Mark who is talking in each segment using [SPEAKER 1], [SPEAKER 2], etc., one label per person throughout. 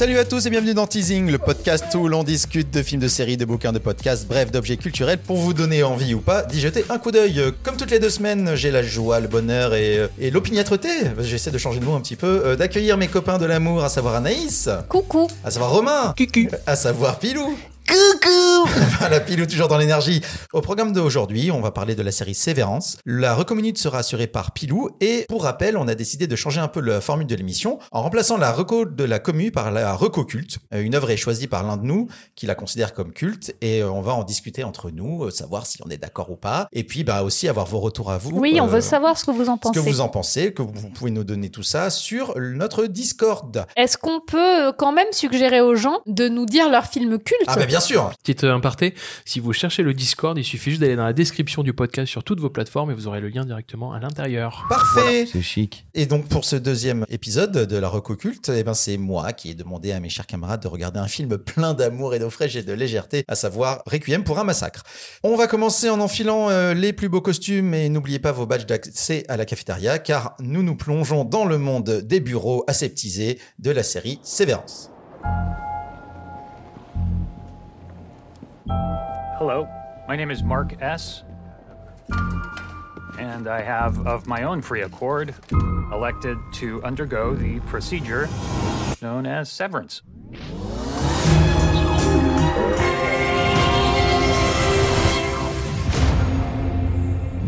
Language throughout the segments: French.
[SPEAKER 1] Salut à tous et bienvenue dans Teasing, le podcast où l'on discute de films, de séries, de bouquins, de podcasts, bref, d'objets culturels pour vous donner envie ou pas d'y jeter un coup d'œil. Comme toutes les deux semaines, j'ai la joie, le bonheur et, et l'opiniâtreté, j'essaie de changer de mot un petit peu, euh, d'accueillir mes copains de l'amour, à savoir Anaïs,
[SPEAKER 2] Coucou.
[SPEAKER 1] à savoir Romain,
[SPEAKER 3] Cucu.
[SPEAKER 1] à savoir Pilou. Coucou La pilou toujours dans l'énergie. Au programme d'aujourd'hui, on va parler de la série Sévérance. La recominute sera assurée par Pilou et pour rappel, on a décidé de changer un peu la formule de l'émission en remplaçant la reco de la commu par la reco culte. Euh, Une œuvre est choisie par l'un de nous qui la considère comme culte et euh, on va en discuter entre nous, euh, savoir si on est d'accord ou pas et puis bah aussi avoir vos retours à vous.
[SPEAKER 2] Oui, on
[SPEAKER 1] euh,
[SPEAKER 2] veut savoir ce que vous en
[SPEAKER 1] ce que
[SPEAKER 2] pensez.
[SPEAKER 1] vous en pensez, que vous pouvez nous donner tout ça sur notre Discord.
[SPEAKER 2] Est-ce qu'on peut quand même suggérer aux gens de nous dire leur film culte?
[SPEAKER 1] Ah bah bien sûr
[SPEAKER 3] Petite euh, aparté, si vous cherchez le Discord, il suffit juste d'aller dans la description du podcast sur toutes vos plateformes et vous aurez le lien directement à l'intérieur.
[SPEAKER 1] Parfait
[SPEAKER 4] C'est chic.
[SPEAKER 1] Et donc pour ce deuxième épisode de la Recoculte, eh ben c'est moi qui ai demandé à mes chers camarades de regarder un film plein d'amour et d'eau fraîche et de légèreté, à savoir Requiem pour un massacre. On va commencer en enfilant euh, les plus beaux costumes et n'oubliez pas vos badges d'accès à la cafétéria car nous nous plongeons dans le monde des bureaux aseptisés de la série Sévérance.
[SPEAKER 5] Hello, my name is Mark S. And I have, of my own free accord, elected to undergo the procedure known as severance.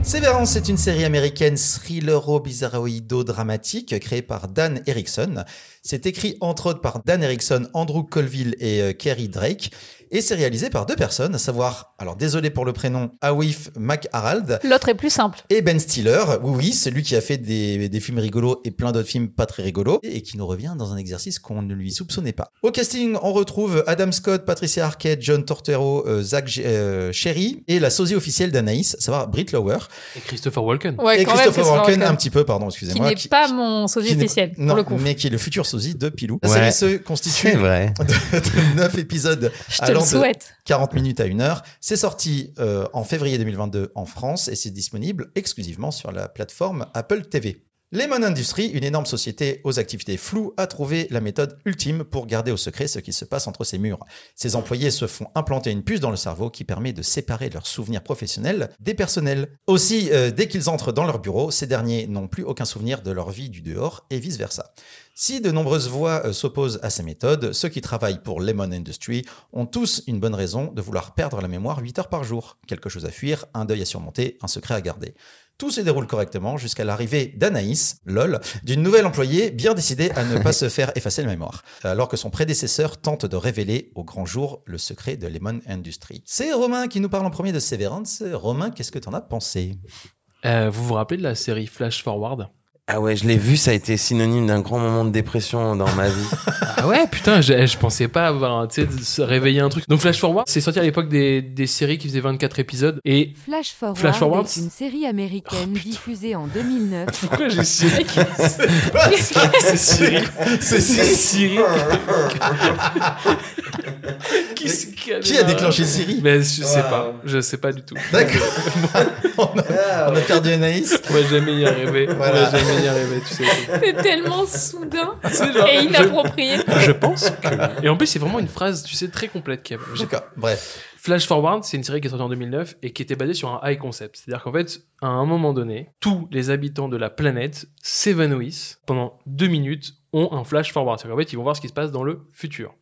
[SPEAKER 1] Sévérance est une série américaine thrillero-bizarroïdo-dramatique créée par Dan Erickson. C'est écrit entre autres par Dan Erickson, Andrew Colville et euh, Kerry Drake. Et c'est réalisé par deux personnes, à savoir, alors désolé pour le prénom, Awif McHarald
[SPEAKER 2] L'autre est plus simple.
[SPEAKER 1] et Ben Stiller. Oui, oui, celui qui a fait des, des films rigolos et plein d'autres films pas très rigolos et qui nous revient dans un exercice qu'on ne lui soupçonnait pas. Au casting, on retrouve Adam Scott, Patricia Arquette, John Tortero, euh, Zach G- euh, Sherry et la sosie officielle d'Anaïs, à savoir Britt Lower.
[SPEAKER 3] Et Christopher Walken.
[SPEAKER 2] Ouais,
[SPEAKER 1] et
[SPEAKER 2] quand même,
[SPEAKER 1] Christopher
[SPEAKER 2] Christopher
[SPEAKER 1] Walken,
[SPEAKER 2] Walken,
[SPEAKER 1] un petit peu, pardon,
[SPEAKER 2] qui
[SPEAKER 1] excusez-moi.
[SPEAKER 2] n'est pas mon sosie
[SPEAKER 1] qui
[SPEAKER 2] officiel,
[SPEAKER 1] non,
[SPEAKER 2] pour le coup.
[SPEAKER 1] mais qui est le futur sosie de Pilou. La
[SPEAKER 4] Ouais.
[SPEAKER 1] série se constitue
[SPEAKER 4] C'est vrai.
[SPEAKER 1] de, de 9 épisodes
[SPEAKER 2] Je te
[SPEAKER 1] allant
[SPEAKER 2] le
[SPEAKER 1] de
[SPEAKER 2] souhaite.
[SPEAKER 1] 40 minutes à 1 heure. C'est sorti euh, en février 2022 en France et c'est disponible exclusivement sur la plateforme Apple TV. Lemon Industries, une énorme société aux activités floues, a trouvé la méthode ultime pour garder au secret ce qui se passe entre ses murs. Ses employés se font implanter une puce dans le cerveau qui permet de séparer leurs souvenirs professionnels des personnels. Aussi, euh, dès qu'ils entrent dans leur bureau, ces derniers n'ont plus aucun souvenir de leur vie du dehors et vice-versa. Si de nombreuses voix euh, s'opposent à ces méthodes, ceux qui travaillent pour Lemon Industry ont tous une bonne raison de vouloir perdre la mémoire 8 heures par jour. Quelque chose à fuir, un deuil à surmonter, un secret à garder. Tout se déroule correctement jusqu'à l'arrivée d'Anaïs, lol, d'une nouvelle employée bien décidée à ne pas se faire effacer la mémoire, alors que son prédécesseur tente de révéler au grand jour le secret de Lemon Industry. C'est Romain qui nous parle en premier de Severance. Romain, qu'est-ce que t'en as pensé?
[SPEAKER 3] Euh, vous vous rappelez de la série Flash Forward?
[SPEAKER 4] Ah ouais, je l'ai vu, ça a été synonyme d'un grand moment de dépression dans ma vie.
[SPEAKER 3] Ah ouais, putain, je, je pensais pas avoir, tu sais, de se réveiller un truc. Donc Flash Forward, c'est sorti à l'époque des, des séries qui faisaient 24 épisodes. Et
[SPEAKER 6] Flash Forward,
[SPEAKER 3] Flash Forward,
[SPEAKER 6] est une série américaine diffusée en 2009.
[SPEAKER 3] pourquoi j'ai Siri C'est Siri.
[SPEAKER 1] C'est
[SPEAKER 3] Siri. qui, a,
[SPEAKER 1] Qui a déclenché Siri
[SPEAKER 3] Mais je sais pas, je sais pas du tout.
[SPEAKER 1] D'accord. on, a, on a perdu Anaïs.
[SPEAKER 3] On va jamais y arriver.
[SPEAKER 1] Voilà.
[SPEAKER 3] On va jamais y arriver, tu sais.
[SPEAKER 2] C'est tellement soudain
[SPEAKER 3] genre,
[SPEAKER 2] et inapproprié.
[SPEAKER 3] Je pense que. Et en plus, c'est vraiment une phrase, tu sais, très complète. J'ai-
[SPEAKER 1] D'accord. Bref.
[SPEAKER 3] Flash Forward, c'est une série qui est sortie en 2009 et qui était basée sur un high concept. C'est-à-dire qu'en fait, à un moment donné, tous les habitants de la planète s'évanouissent pendant deux minutes, ont un flash forward. C'est-à-dire qu'en fait, ils vont voir ce qui se passe dans le futur.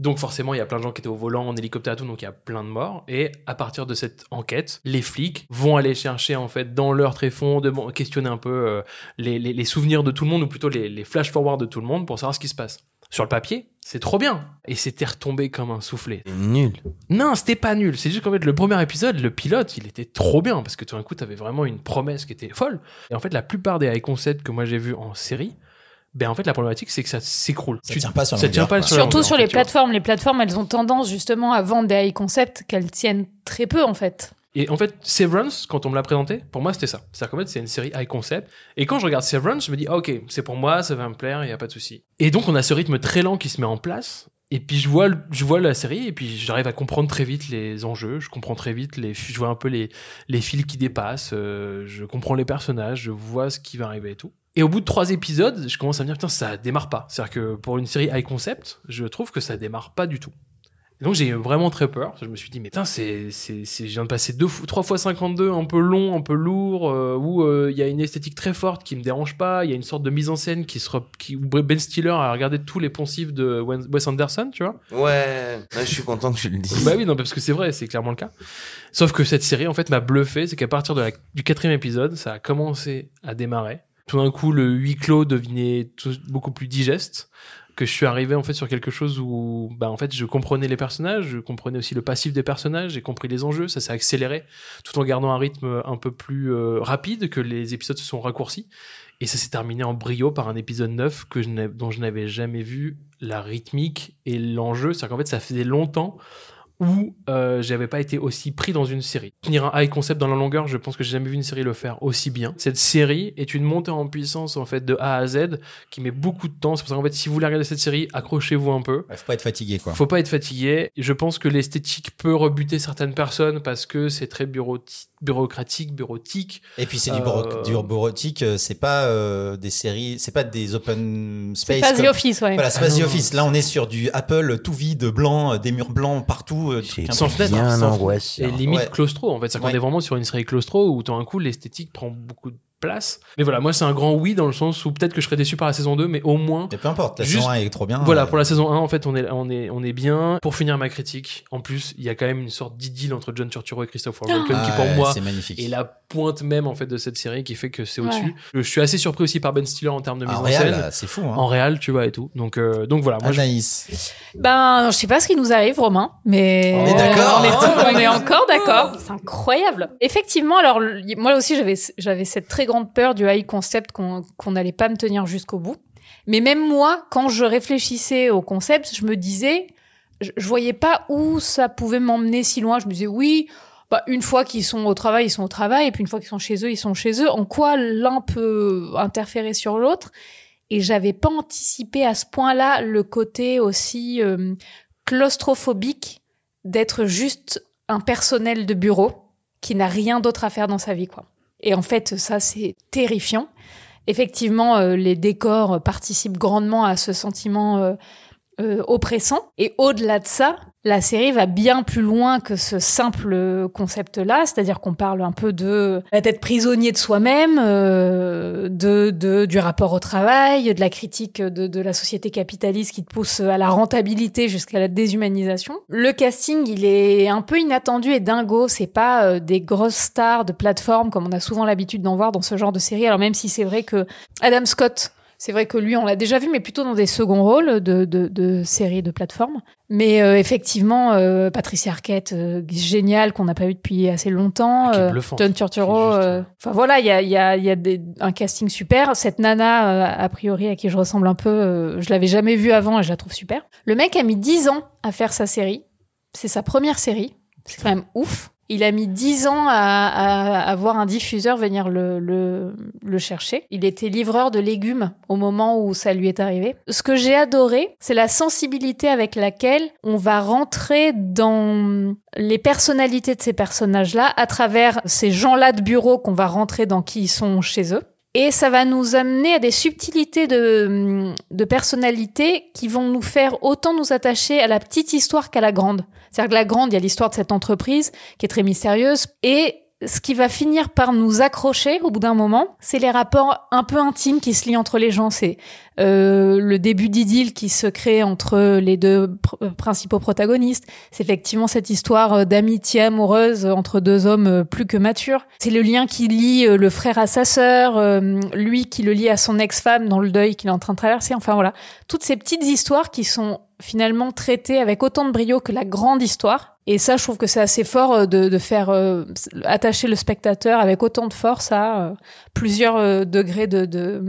[SPEAKER 3] Donc forcément, il y a plein de gens qui étaient au volant, en hélicoptère et tout, donc il y a plein de morts. Et à partir de cette enquête, les flics vont aller chercher en fait dans leur tréfonds, de questionner un peu euh, les, les- les souvenirs de tout le monde, ou plutôt les, les flash forward de tout le monde pour savoir ce qui se passe. Sur le papier, c'est trop bien. Et c'était retombé comme un soufflet.
[SPEAKER 4] Nul.
[SPEAKER 3] Non, c'était pas nul. C'est juste qu'en fait, le premier épisode, le pilote, il était trop bien parce que tout d'un coup, t'avais vraiment une promesse qui était folle. Et en fait, la plupart des high concepts que moi j'ai vus en série, ben en fait, la problématique, c'est que ça s'écroule.
[SPEAKER 1] Ça tient pas sur
[SPEAKER 3] Ça tient pas sur
[SPEAKER 2] Surtout
[SPEAKER 3] longueur,
[SPEAKER 2] sur
[SPEAKER 3] en
[SPEAKER 2] les
[SPEAKER 3] fait, tu
[SPEAKER 2] plateformes. Les plateformes, elles ont tendance justement à vendre des high concepts qu'elles tiennent très peu en fait.
[SPEAKER 3] Et en fait, Severance, quand on me l'a présenté, pour moi, c'était ça. C'est-à-dire qu'en fait, c'est une série high concept. Et quand je regarde Severance, je me dis, ah, ok, c'est pour moi, ça va me plaire, il n'y a pas de souci. Et donc, on a ce rythme très lent qui se met en place. Et puis, je vois, je vois la série, et puis j'arrive à comprendre très vite les enjeux. Je comprends très vite les, je vois un peu les, les fils qui dépassent. euh, je comprends les personnages, je vois ce qui va arriver et tout. Et au bout de trois épisodes, je commence à me dire, putain, ça démarre pas. C'est-à-dire que pour une série high concept, je trouve que ça démarre pas du tout. Et donc j'ai vraiment très peur. Je me suis dit, mais putain, c'est, c'est, c'est, je viens de passer deux, trois fois 52, un peu long, un peu lourd, euh, où euh, il y a une esthétique très forte qui me dérange pas. Il y a une sorte de mise en scène qui se, re- qui, où Ben Stiller a regardé tous les poncifs de Wes Anderson, tu vois.
[SPEAKER 4] Ouais, ouais, je suis content que tu le dises.
[SPEAKER 3] Bah oui, non, parce que c'est vrai, c'est clairement le cas. Sauf que cette série, en fait, m'a bluffé. C'est qu'à partir de la- du quatrième épisode, ça a commencé à démarrer. Tout d'un coup, le huis clos devenait beaucoup plus digeste. Que je suis arrivé en fait sur quelque chose où, bah en fait, je comprenais les personnages, je comprenais aussi le passif des personnages, j'ai compris les enjeux, ça s'est accéléré, tout en gardant un rythme un peu plus euh, rapide, que les épisodes se sont raccourcis. Et ça s'est terminé en brio par un épisode 9 que dont je n'avais jamais vu la rythmique et l'enjeu. C'est-à-dire qu'en fait, ça faisait longtemps où euh, j'avais pas été aussi pris dans une série. Tenir un high concept dans la longueur, je pense que j'ai jamais vu une série le faire aussi bien. Cette série est une montée en puissance en fait de A à Z qui met beaucoup de temps. C'est pour ça qu'en fait, si vous voulez regarder cette série, accrochez-vous un peu.
[SPEAKER 1] Faut pas être fatigué, quoi.
[SPEAKER 3] Faut pas être fatigué. Je pense que l'esthétique peut rebuter certaines personnes parce que c'est très bureauti- bureaucratique, bureautique.
[SPEAKER 1] Et puis c'est du,
[SPEAKER 3] Euh,
[SPEAKER 1] bureau- du bureautique, euh, c'est pas euh, des séries, c'est pas des open space.
[SPEAKER 2] C'est pas The Office, ouais.
[SPEAKER 1] Voilà, c'est pas
[SPEAKER 3] Ah
[SPEAKER 1] The. Office. Là, on est sur du Apple tout vide, blanc, euh, des murs blancs partout. euh,
[SPEAKER 3] sans fenêtre, sans-. Et limite
[SPEAKER 1] Ouais.
[SPEAKER 3] claustro, en fait. C'est qu'on
[SPEAKER 1] Ouais.
[SPEAKER 3] est vraiment sur une série claustro où, tout d'un coup, l'esthétique prend beaucoup de place. Mais voilà, moi, c'est un grand oui dans le sens où peut-être que je serais déçu par la saison 2, mais au moins,
[SPEAKER 1] Mais peu importe, la
[SPEAKER 3] Juste-
[SPEAKER 1] saison 1 est trop bien.
[SPEAKER 3] Voilà,
[SPEAKER 1] euh,
[SPEAKER 3] pour la saison 1, en fait, on est, on est, on est bien. Pour finir ma critique, en plus, il y a quand même une sorte d'idylle entre John Turturro et Christopher Walken
[SPEAKER 1] ah,
[SPEAKER 3] qui, pour
[SPEAKER 1] ouais,
[SPEAKER 3] moi,
[SPEAKER 1] c'est magnifique.
[SPEAKER 3] est la pointe même, en fait, de cette série qui fait que c'est
[SPEAKER 2] Ouais.
[SPEAKER 3] au-dessus. Je suis assez surpris aussi par Ben Stiller en termes de mise
[SPEAKER 1] Ah,
[SPEAKER 3] en
[SPEAKER 1] réel,
[SPEAKER 3] scène.
[SPEAKER 1] c'est fou. Hein.
[SPEAKER 3] En réel, tu vois, et tout. Donc, euh, donc voilà. Moi, je-
[SPEAKER 1] Anaïs.
[SPEAKER 2] Ben, je sais pas ce qui nous arrive, Romain, mais
[SPEAKER 1] On est d'accord.
[SPEAKER 2] On est, on est encore d'accord. C'est incroyable. Effectivement, alors moi aussi j'avais j'avais cette très grande peur du high concept qu'on n'allait pas me tenir jusqu'au bout. Mais même moi, quand je réfléchissais au concept, je me disais, je, je voyais pas où ça pouvait m'emmener si loin. Je me disais oui. Bah, une fois qu'ils sont au travail, ils sont au travail, et puis une fois qu'ils sont chez eux, ils sont chez eux. En quoi l'un peut interférer sur l'autre? Et j'avais pas anticipé à ce point-là le côté aussi euh, claustrophobique d'être juste un personnel de bureau qui n'a rien d'autre à faire dans sa vie, quoi. Et en fait, ça, c'est terrifiant. Effectivement, euh, les décors participent grandement à ce sentiment euh, oppressant. Et au-delà de ça, la série va bien plus loin que ce simple concept-là, c'est-à-dire qu'on parle un peu de d'être prisonnier de soi-même, euh, de, de du rapport au travail, de la critique de, de la société capitaliste qui te pousse à la rentabilité jusqu'à la déshumanisation. Le casting, il est un peu inattendu et dingo. C'est pas euh, des grosses stars de plateforme comme on a souvent l'habitude d'en voir dans ce genre de série. Alors même si c'est vrai que Adam Scott c'est vrai que lui, on l'a déjà vu, mais plutôt dans des seconds rôles de, de, de séries de plateforme. Mais euh, effectivement, euh, Patricia Arquette, euh, géniale, qu'on n'a pas vu depuis assez longtemps.
[SPEAKER 3] Ah, est
[SPEAKER 2] Euh. John Turturro. Enfin voilà, il y a, y a, y a des, un casting super. Cette nana, a priori, à qui je ressemble un peu, je l'avais jamais vue avant et je la trouve super. Le mec a mis 10 ans à faire sa série. C'est sa première série. C'est quand même ouf. Il a mis 10 ans à, à, à voir un diffuseur venir le, le, le chercher. Il était livreur de légumes au moment où ça lui est arrivé. Ce que j'ai adoré, c'est la sensibilité avec laquelle on va rentrer dans les personnalités de ces personnages-là à travers ces gens-là de bureau qu'on va rentrer dans qui ils sont chez eux. Et ça va nous amener à des subtilités de, de personnalité qui vont nous faire autant nous attacher à la petite histoire qu'à la grande. C'est-à-dire que la grande, il y a l'histoire de cette entreprise qui est très mystérieuse. Et ce qui va finir par nous accrocher au bout d'un moment, c'est les rapports un peu intimes qui se lient entre les gens. C'est euh, le début d'idylle qui se crée entre les deux euh, principaux protagonistes. C'est effectivement cette histoire euh, d'amitié amoureuse entre deux hommes euh, plus que matures. C'est le lien qui lie le frère à sa sœur, lui qui le lie à son ex-femme dans le deuil qu'il est en train de traverser. Enfin voilà, toutes ces petites histoires qui sont finalement traitées avec autant de brio que la grande histoire. Et ça, je trouve que c'est assez fort euh, de, de faire euh, attacher le spectateur avec autant de force à euh, plusieurs euh, degrés de, de,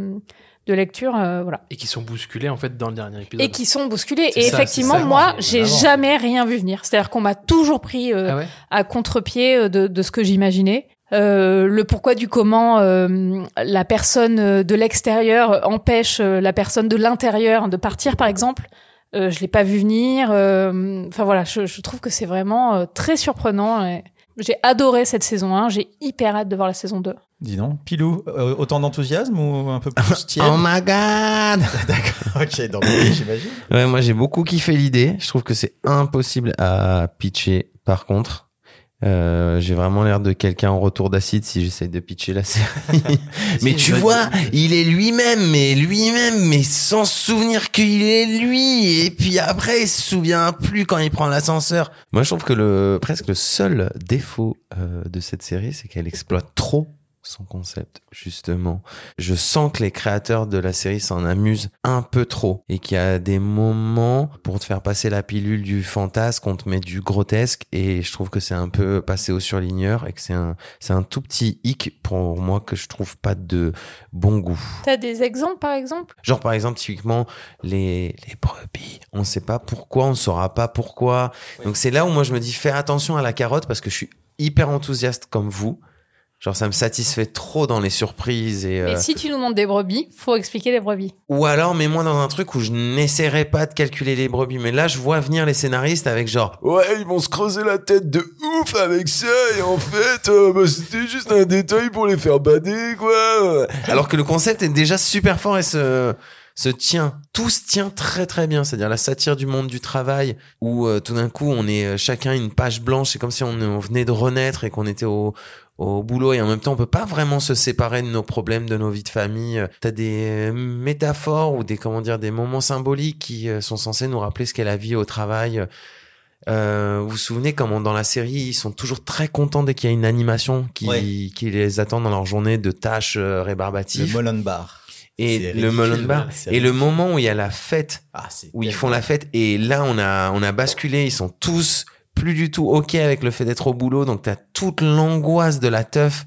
[SPEAKER 2] de lecture. euh, voilà
[SPEAKER 3] Et qui sont bousculés, en fait, dans le dernier épisode.
[SPEAKER 2] et qui sont bousculés. Et
[SPEAKER 3] ça,
[SPEAKER 2] effectivement, moi, j'ai jamais rien vu venir. C'est-à-dire qu'on m'a toujours pris euh,
[SPEAKER 3] Ah ouais?
[SPEAKER 2] à contre-pied de, de ce que j'imaginais. Euh, le pourquoi du comment euh, la personne de l'extérieur empêche la personne de l'intérieur de partir, par exemple. Euh, je l'ai pas vu venir. euh, Enfin voilà, je, je trouve que c'est vraiment euh, très surprenant. Et J'ai adoré cette saison 1, j'ai hyper hâte de voir la saison 2.
[SPEAKER 1] Dis donc, Pilou, euh, autant d'enthousiasme ou un peu plus tiède
[SPEAKER 4] Oh my god
[SPEAKER 1] D'accord, ok, donc oui, j'imagine.
[SPEAKER 4] Ouais, moi j'ai beaucoup kiffé l'idée. Je trouve que c'est impossible à pitcher. Par contre, euh, j'ai vraiment l'air de quelqu'un en retour d'acide si j'essaye de pitcher la série. mais tu vois, il est lui-même, mais lui-même, mais sans souvenir qu'il est lui. Et puis après, il se souvient plus quand il prend l'ascenseur. Moi, je trouve que le presque le seul défaut euh, de cette série, c'est qu'elle exploite trop son concept, justement. Je sens que les créateurs de la série s'en amusent un peu trop et qu'il y a des moments pour te faire passer la pilule du fantasme, on te met du grotesque et je trouve que c'est un peu passé au surligneur et que c'est un, c'est un tout petit hic pour moi que je trouve pas de bon goût.
[SPEAKER 2] T'as des exemples par exemple?
[SPEAKER 4] Genre par exemple typiquement les, les brebis, on sait pas pourquoi, on saura pas pourquoi. Donc c'est là où moi je me dis fais attention à la carotte parce que je suis hyper enthousiaste comme vous. Genre ça me satisfait trop dans les surprises et euh,
[SPEAKER 2] Et si tu nous montres des brebis, faut expliquer les brebis.
[SPEAKER 4] ou alors mets-moi dans un truc où je n'essaierai pas de calculer les brebis. Mais là je vois venir les scénaristes avec genre ouais ils vont se creuser la tête de ouf avec ça et en fait euh, bah, c'était juste un détail pour les faire bader quoi. Alors que le concept est déjà super fort et se se tient. Tout se tient très très bien. C'est-à-dire la satire du monde du travail où euh, tout d'un coup on est euh, chacun une page blanche. C'est comme si on, on venait de renaître et qu'on était au au boulot et en même temps on peut pas vraiment se séparer de nos problèmes de nos vies de famille. T'as des euh, métaphores ou des comment dire des moments symboliques qui euh, sont censés nous rappeler ce qu'est la vie au travail. Euh, vous vous souvenez comment dans la série ils sont toujours très contents dès qu'il y a une animation qui,
[SPEAKER 1] Ouais.
[SPEAKER 4] qui les attend dans leur journée de tâches euh,
[SPEAKER 1] Le
[SPEAKER 4] rébarbatives
[SPEAKER 1] Molon Bar.
[SPEAKER 4] et le melon bar. et le moment où il y a la fête
[SPEAKER 1] Ah,
[SPEAKER 4] où ils font la fête et là on a on a basculé ils sont tous plus du tout ok avec le fait d'être au boulot donc t'as toute l'angoisse de la teuf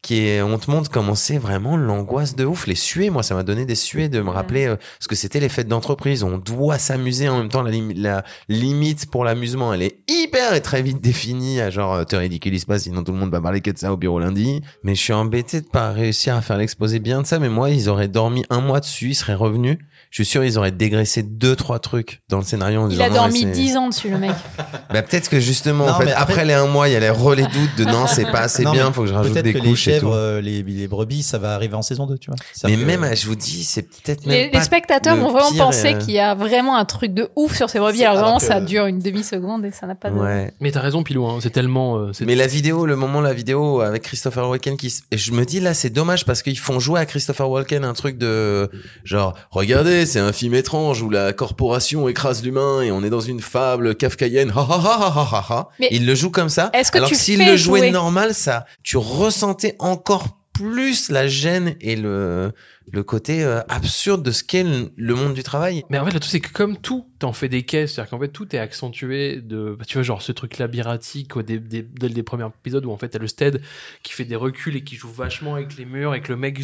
[SPEAKER 4] qui est on te montre comment c'est vraiment l'angoisse de ouf les suées. Moi ça m'a donné des suées de me rappeler euh, ce que c'était les fêtes d'entreprise. On doit s'amuser en même temps. La, lim- la limite pour l'amusement elle est hyper et très vite définie. À genre euh, te ridiculise pas sinon tout le monde va parler que de ça au bureau lundi. Mais je suis embêté de pas réussir à faire l'exposé bien de ça. Mais moi ils auraient dormi un mois dessus ils seraient revenus. Je suis sûr ils auraient dégraissé deux trois trucs dans le scénario en
[SPEAKER 2] Il
[SPEAKER 4] disant,
[SPEAKER 2] a dormi 10 ans dessus, le mec.
[SPEAKER 4] bah, peut-être que justement,
[SPEAKER 1] Non,
[SPEAKER 4] en fait,
[SPEAKER 1] mais
[SPEAKER 4] après,
[SPEAKER 1] après-
[SPEAKER 4] les un mois, il y a les relais doutes de non, c'est pas assez
[SPEAKER 1] Non,
[SPEAKER 4] bien, faut que je rajoute des couches.
[SPEAKER 1] Chèvres, euh, les, les brebis, ça va arriver en saison 2, tu vois.
[SPEAKER 4] Mais même,
[SPEAKER 1] que-
[SPEAKER 4] je vous dis, c'est peut-être
[SPEAKER 2] Les,
[SPEAKER 4] même pas
[SPEAKER 2] les spectateurs
[SPEAKER 4] le
[SPEAKER 2] vont vraiment penser
[SPEAKER 4] euh,
[SPEAKER 2] qu'il y a vraiment un truc de ouf sur ces brebis. Alors
[SPEAKER 1] alors
[SPEAKER 2] vraiment,
[SPEAKER 1] que-
[SPEAKER 2] ça dure une demi-seconde et ça n'a pas de...
[SPEAKER 4] Ouais.
[SPEAKER 3] Mais t'as raison, Pilou, hein, c'est tellement. euh, c'est-
[SPEAKER 4] Mais la vidéo, le moment, la vidéo avec Christopher Walken qui, s- et je me dis là, c'est dommage parce qu'ils font jouer à Christopher Walken un truc de genre, regardez, c'est un film étrange où la corporation écrase l'humain et on est dans une fable kafkaïenne. Ha ha ha ha ha ha ha.
[SPEAKER 2] Mais
[SPEAKER 4] Il le joue comme ça.
[SPEAKER 2] est-ce que
[SPEAKER 4] alors
[SPEAKER 2] tu
[SPEAKER 4] que s'il le jouait normal, ça, tu ressentais encore plus la gêne et le le côté euh, absurde de ce qu'est le, le monde du travail.
[SPEAKER 3] Mais en fait, le truc, c'est que comme tout, t'en fais des caisses. C'est-à-dire qu'en fait, tout est accentué de, bah, tu vois, genre ce truc labyrinthique au dé- dès les premiers épisodes où en fait, t'as le stead qui fait des reculs et qui joue vachement avec les murs et que le mec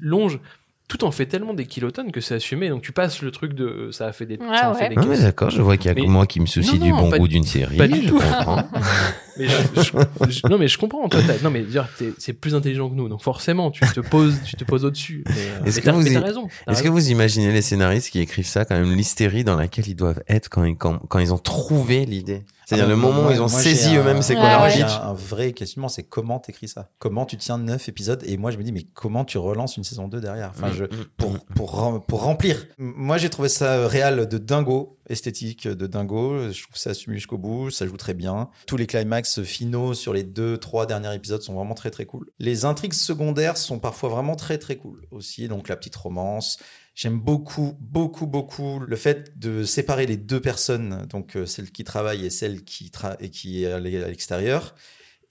[SPEAKER 3] longe. Tout en fait tellement des kilotonnes que c'est assumé. Donc tu passes le truc de, ça a fait des,
[SPEAKER 2] Ouais,
[SPEAKER 3] ça en
[SPEAKER 2] ouais.
[SPEAKER 3] fait des
[SPEAKER 4] Non mais
[SPEAKER 3] caisses.
[SPEAKER 4] d'accord, je vois qu'il y a
[SPEAKER 3] Mais-
[SPEAKER 4] que moi qui me soucie
[SPEAKER 3] Non,
[SPEAKER 4] du
[SPEAKER 3] non,
[SPEAKER 4] bon goût
[SPEAKER 3] du-
[SPEAKER 4] d'une série.
[SPEAKER 3] pas du tout.
[SPEAKER 4] comprends.
[SPEAKER 3] Mais je- je- je- non mais je comprends. Toi, non mais dire, t'es- c'est plus intelligent que nous. Donc forcément, tu te poses, tu te poses au-dessus. Euh,
[SPEAKER 4] Est-ce que vous
[SPEAKER 3] raison.
[SPEAKER 4] Est-ce que vous imaginez les scénaristes qui écrivent ça, quand même l'hystérie dans laquelle ils doivent être quand ils, quand, quand ils ont trouvé l'idée? C'est-à-dire
[SPEAKER 1] Ah,
[SPEAKER 4] le moment où ils ont saisi eux-mêmes c'est quoi
[SPEAKER 2] Ouais,
[SPEAKER 4] leur pitch
[SPEAKER 1] un, un vrai questionnement, c'est comment t'écris ça? Comment tu tiens 9 épisodes? Et moi, je me dis, mais comment tu relances une saison 2 derrière? Enfin,
[SPEAKER 4] Mm,
[SPEAKER 1] je,
[SPEAKER 4] mm,
[SPEAKER 1] pour,
[SPEAKER 4] mm.
[SPEAKER 1] pour, pour remplir. Moi, j'ai trouvé ça euh, réel de dingo, esthétique de dingo. Je trouve ça assumé jusqu'au bout, ça joue très bien. Tous les climax finaux sur les deux, trois derniers épisodes sont vraiment très, très cool. Les intrigues secondaires sont parfois vraiment très, très cool aussi. Donc, la petite romance. J'aime beaucoup, beaucoup, beaucoup le fait de séparer les deux personnes, donc euh, celle qui travaille et celle qui, et qui est à l'e- à l'extérieur,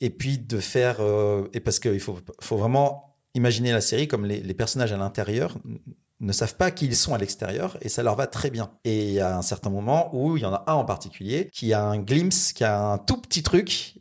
[SPEAKER 1] et puis de faire, euh, et parce qu'il faut, faut vraiment imaginer la série comme les, personnages à l'intérieur ne savent pas qui ils sont à l'extérieur et ça leur va très bien. Et il y a un certain moment où il y en a un en particulier qui a un glimpse, qui a un tout petit truc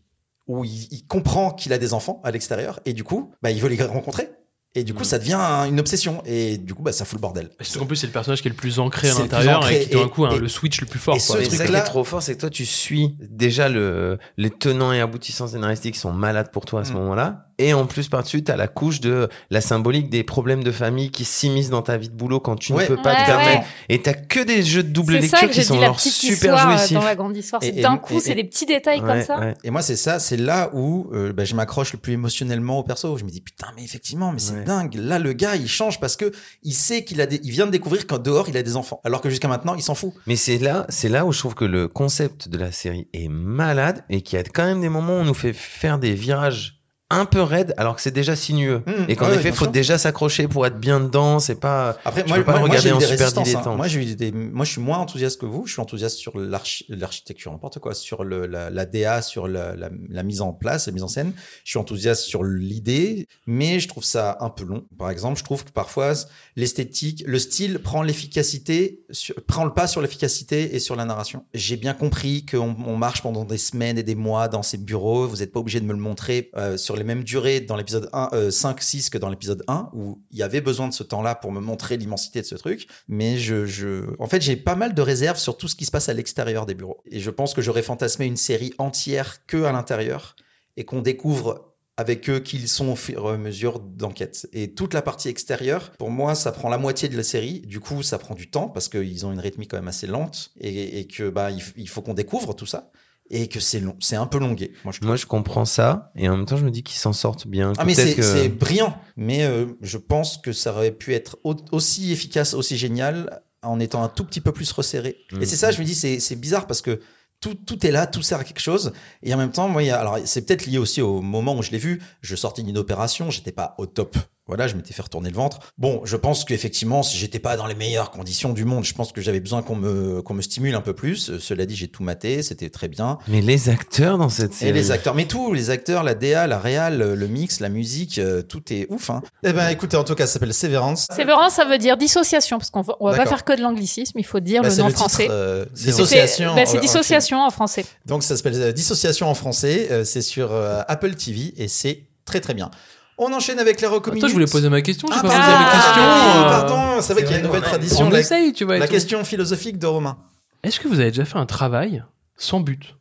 [SPEAKER 1] où il, il comprend qu'il a des enfants à l'extérieur et du coup, bah, il veut les rencontrer. Et du coup,
[SPEAKER 3] Mm.
[SPEAKER 1] ça devient un- une obsession. Et du coup, bah, ça fout le bordel.
[SPEAKER 3] Parce qu'en plus, c'est le personnage qui est le plus ancré à l'intérieur et qui, tout d'un coup,
[SPEAKER 1] et-
[SPEAKER 3] le switch le plus fort.
[SPEAKER 1] et
[SPEAKER 3] quoi.
[SPEAKER 1] ce
[SPEAKER 4] Mais ça qui
[SPEAKER 1] truc-là-
[SPEAKER 4] est trop fort, c'est que toi, tu suis déjà le, les tenants et aboutissants scénaristiques qui sont malades pour toi à ce
[SPEAKER 1] Mm.
[SPEAKER 4] moment-là. Et en plus, par-dessus, t'as la couche de la symbolique des problèmes de famille qui s'immiscent dans ta vie de boulot quand tu
[SPEAKER 1] Ouais.
[SPEAKER 4] ne peux pas
[SPEAKER 2] Ouais,
[SPEAKER 4] te permettre.
[SPEAKER 2] ouais.
[SPEAKER 4] Et t'as que des jeux de double
[SPEAKER 2] C'est ça
[SPEAKER 4] lecture
[SPEAKER 2] que
[SPEAKER 4] qui sont genre super
[SPEAKER 2] euh,
[SPEAKER 4] jouissifs.
[SPEAKER 2] dans la grande histoire. D'un coup, c'est des petits détails comme ça.
[SPEAKER 4] ouais.
[SPEAKER 1] Et moi, c'est ça, c'est là où euh, bah, je m'accroche le plus émotionnellement au perso. Je me dis putain, mais effectivement, mais c'est
[SPEAKER 4] Ouais.
[SPEAKER 1] dingue. Là, le gars, il change parce que il sait qu'il a des, il vient de découvrir qu'en dehors, il a des enfants, alors que jusqu'à maintenant, il s'en fout.
[SPEAKER 4] Mais c'est là, c'est là où je trouve que le concept de la série est malade et qu'il y a quand même des moments où on nous fait faire des virages un peu raides alors que c'est déjà sinueux.
[SPEAKER 1] Mmh,
[SPEAKER 4] et qu'en
[SPEAKER 1] ouais,
[SPEAKER 4] effet,
[SPEAKER 1] bien
[SPEAKER 4] faut
[SPEAKER 1] sûr.
[SPEAKER 4] déjà s'accrocher pour être bien dedans. C'est pas.
[SPEAKER 1] Après, moi,
[SPEAKER 4] peux pas
[SPEAKER 1] moi, moi,
[SPEAKER 4] regarder
[SPEAKER 1] eu
[SPEAKER 4] en super
[SPEAKER 1] hein. Moi, j'ai des, moi, je suis moins enthousiaste que vous. Je suis enthousiaste sur l'archi- l'architecture, n'importe quoi, sur le, la, la DA, sur la, la, la mise en place, la mise en scène. Je suis enthousiaste sur l'idée, mais je trouve ça un peu long. Par exemple, je trouve que parfois l'esthétique, le style prend l'efficacité, prend le pas sur l'efficacité et sur la narration. J'ai bien compris qu'on on marche pendant des semaines et des mois dans ces bureaux. Vous n'êtes pas obligé de me le montrer euh, sur les mêmes durées dans l'épisode 1, euh, 5, 6 que dans l'épisode 1, où il y avait besoin de ce temps-là pour me montrer l'immensité de ce truc. Mais je, je... en fait, j'ai pas mal de réserves sur tout ce qui se passe à l'extérieur des bureaux. Et je pense que j'aurais fantasmé une série entière que à l'intérieur et qu'on découvre avec eux qu'ils sont au fur et à mesure d'enquête. Et toute la partie extérieure, pour moi, ça prend la moitié de la série. Du coup, ça prend du temps parce qu'ils ont une rythmique quand même assez lente et, et que bah il faut qu'on découvre tout ça et que c'est long, c'est un peu longué. Moi, je trouve.
[SPEAKER 4] Moi, je comprends ça et en même temps, je me dis qu'ils s'en sortent bien.
[SPEAKER 1] Ah mais c'est
[SPEAKER 4] que-
[SPEAKER 1] brillant, mais euh, je pense que ça aurait pu être au- aussi efficace, aussi génial en étant un tout petit peu plus resserré. Et c'est ça, je me dis, c'est c'est bizarre parce que tout, tout est là, tout sert à quelque chose. Et en même temps, moi, il y a- alors c'est peut-être lié aussi au moment où je l'ai vu. Je sortais d'une opération, j'étais pas au top. Voilà, je m'étais fait retourner le ventre. Bon, je pense qu'effectivement, si j'étais pas dans les meilleures conditions du monde, je pense que j'avais besoin qu'on me, qu'on me stimule un peu plus. Euh, Cela dit, j'ai tout maté, c'était très bien.
[SPEAKER 4] Mais les acteurs dans cette série.
[SPEAKER 1] Et les acteurs, mais tout, les acteurs, la DA, la réal, le mix, la musique, euh, tout est ouf. Hein. Eh ben, écoutez, en tout cas, ça s'appelle Severance.
[SPEAKER 2] Sévérance, ça veut dire dissociation, parce qu'on va, on va pas faire que de l'anglicisme, il faut dire
[SPEAKER 1] Bah,
[SPEAKER 2] le nom français.
[SPEAKER 1] euh,
[SPEAKER 4] C'est-
[SPEAKER 1] dissociation.
[SPEAKER 2] C'est bah, c'est
[SPEAKER 1] euh,
[SPEAKER 2] dissociation en français.
[SPEAKER 1] Donc ça s'appelle euh, Dissociation en français. euh, c'est sur euh, Apple TV et c'est très très bien. On enchaîne avec les recommandations.
[SPEAKER 3] Attends, je voulais poser ma question.
[SPEAKER 1] Ah,
[SPEAKER 3] pas
[SPEAKER 1] pardon,
[SPEAKER 3] posé ma question.
[SPEAKER 1] oui,
[SPEAKER 3] euh,
[SPEAKER 1] pardon, c'est vrai qu'il y a une nouvelle tradition.
[SPEAKER 3] On
[SPEAKER 1] La,
[SPEAKER 3] essaye, tu vois.
[SPEAKER 1] la
[SPEAKER 3] tout.
[SPEAKER 1] question philosophique de Romain.
[SPEAKER 3] Est-ce que vous avez déjà fait un travail sans but?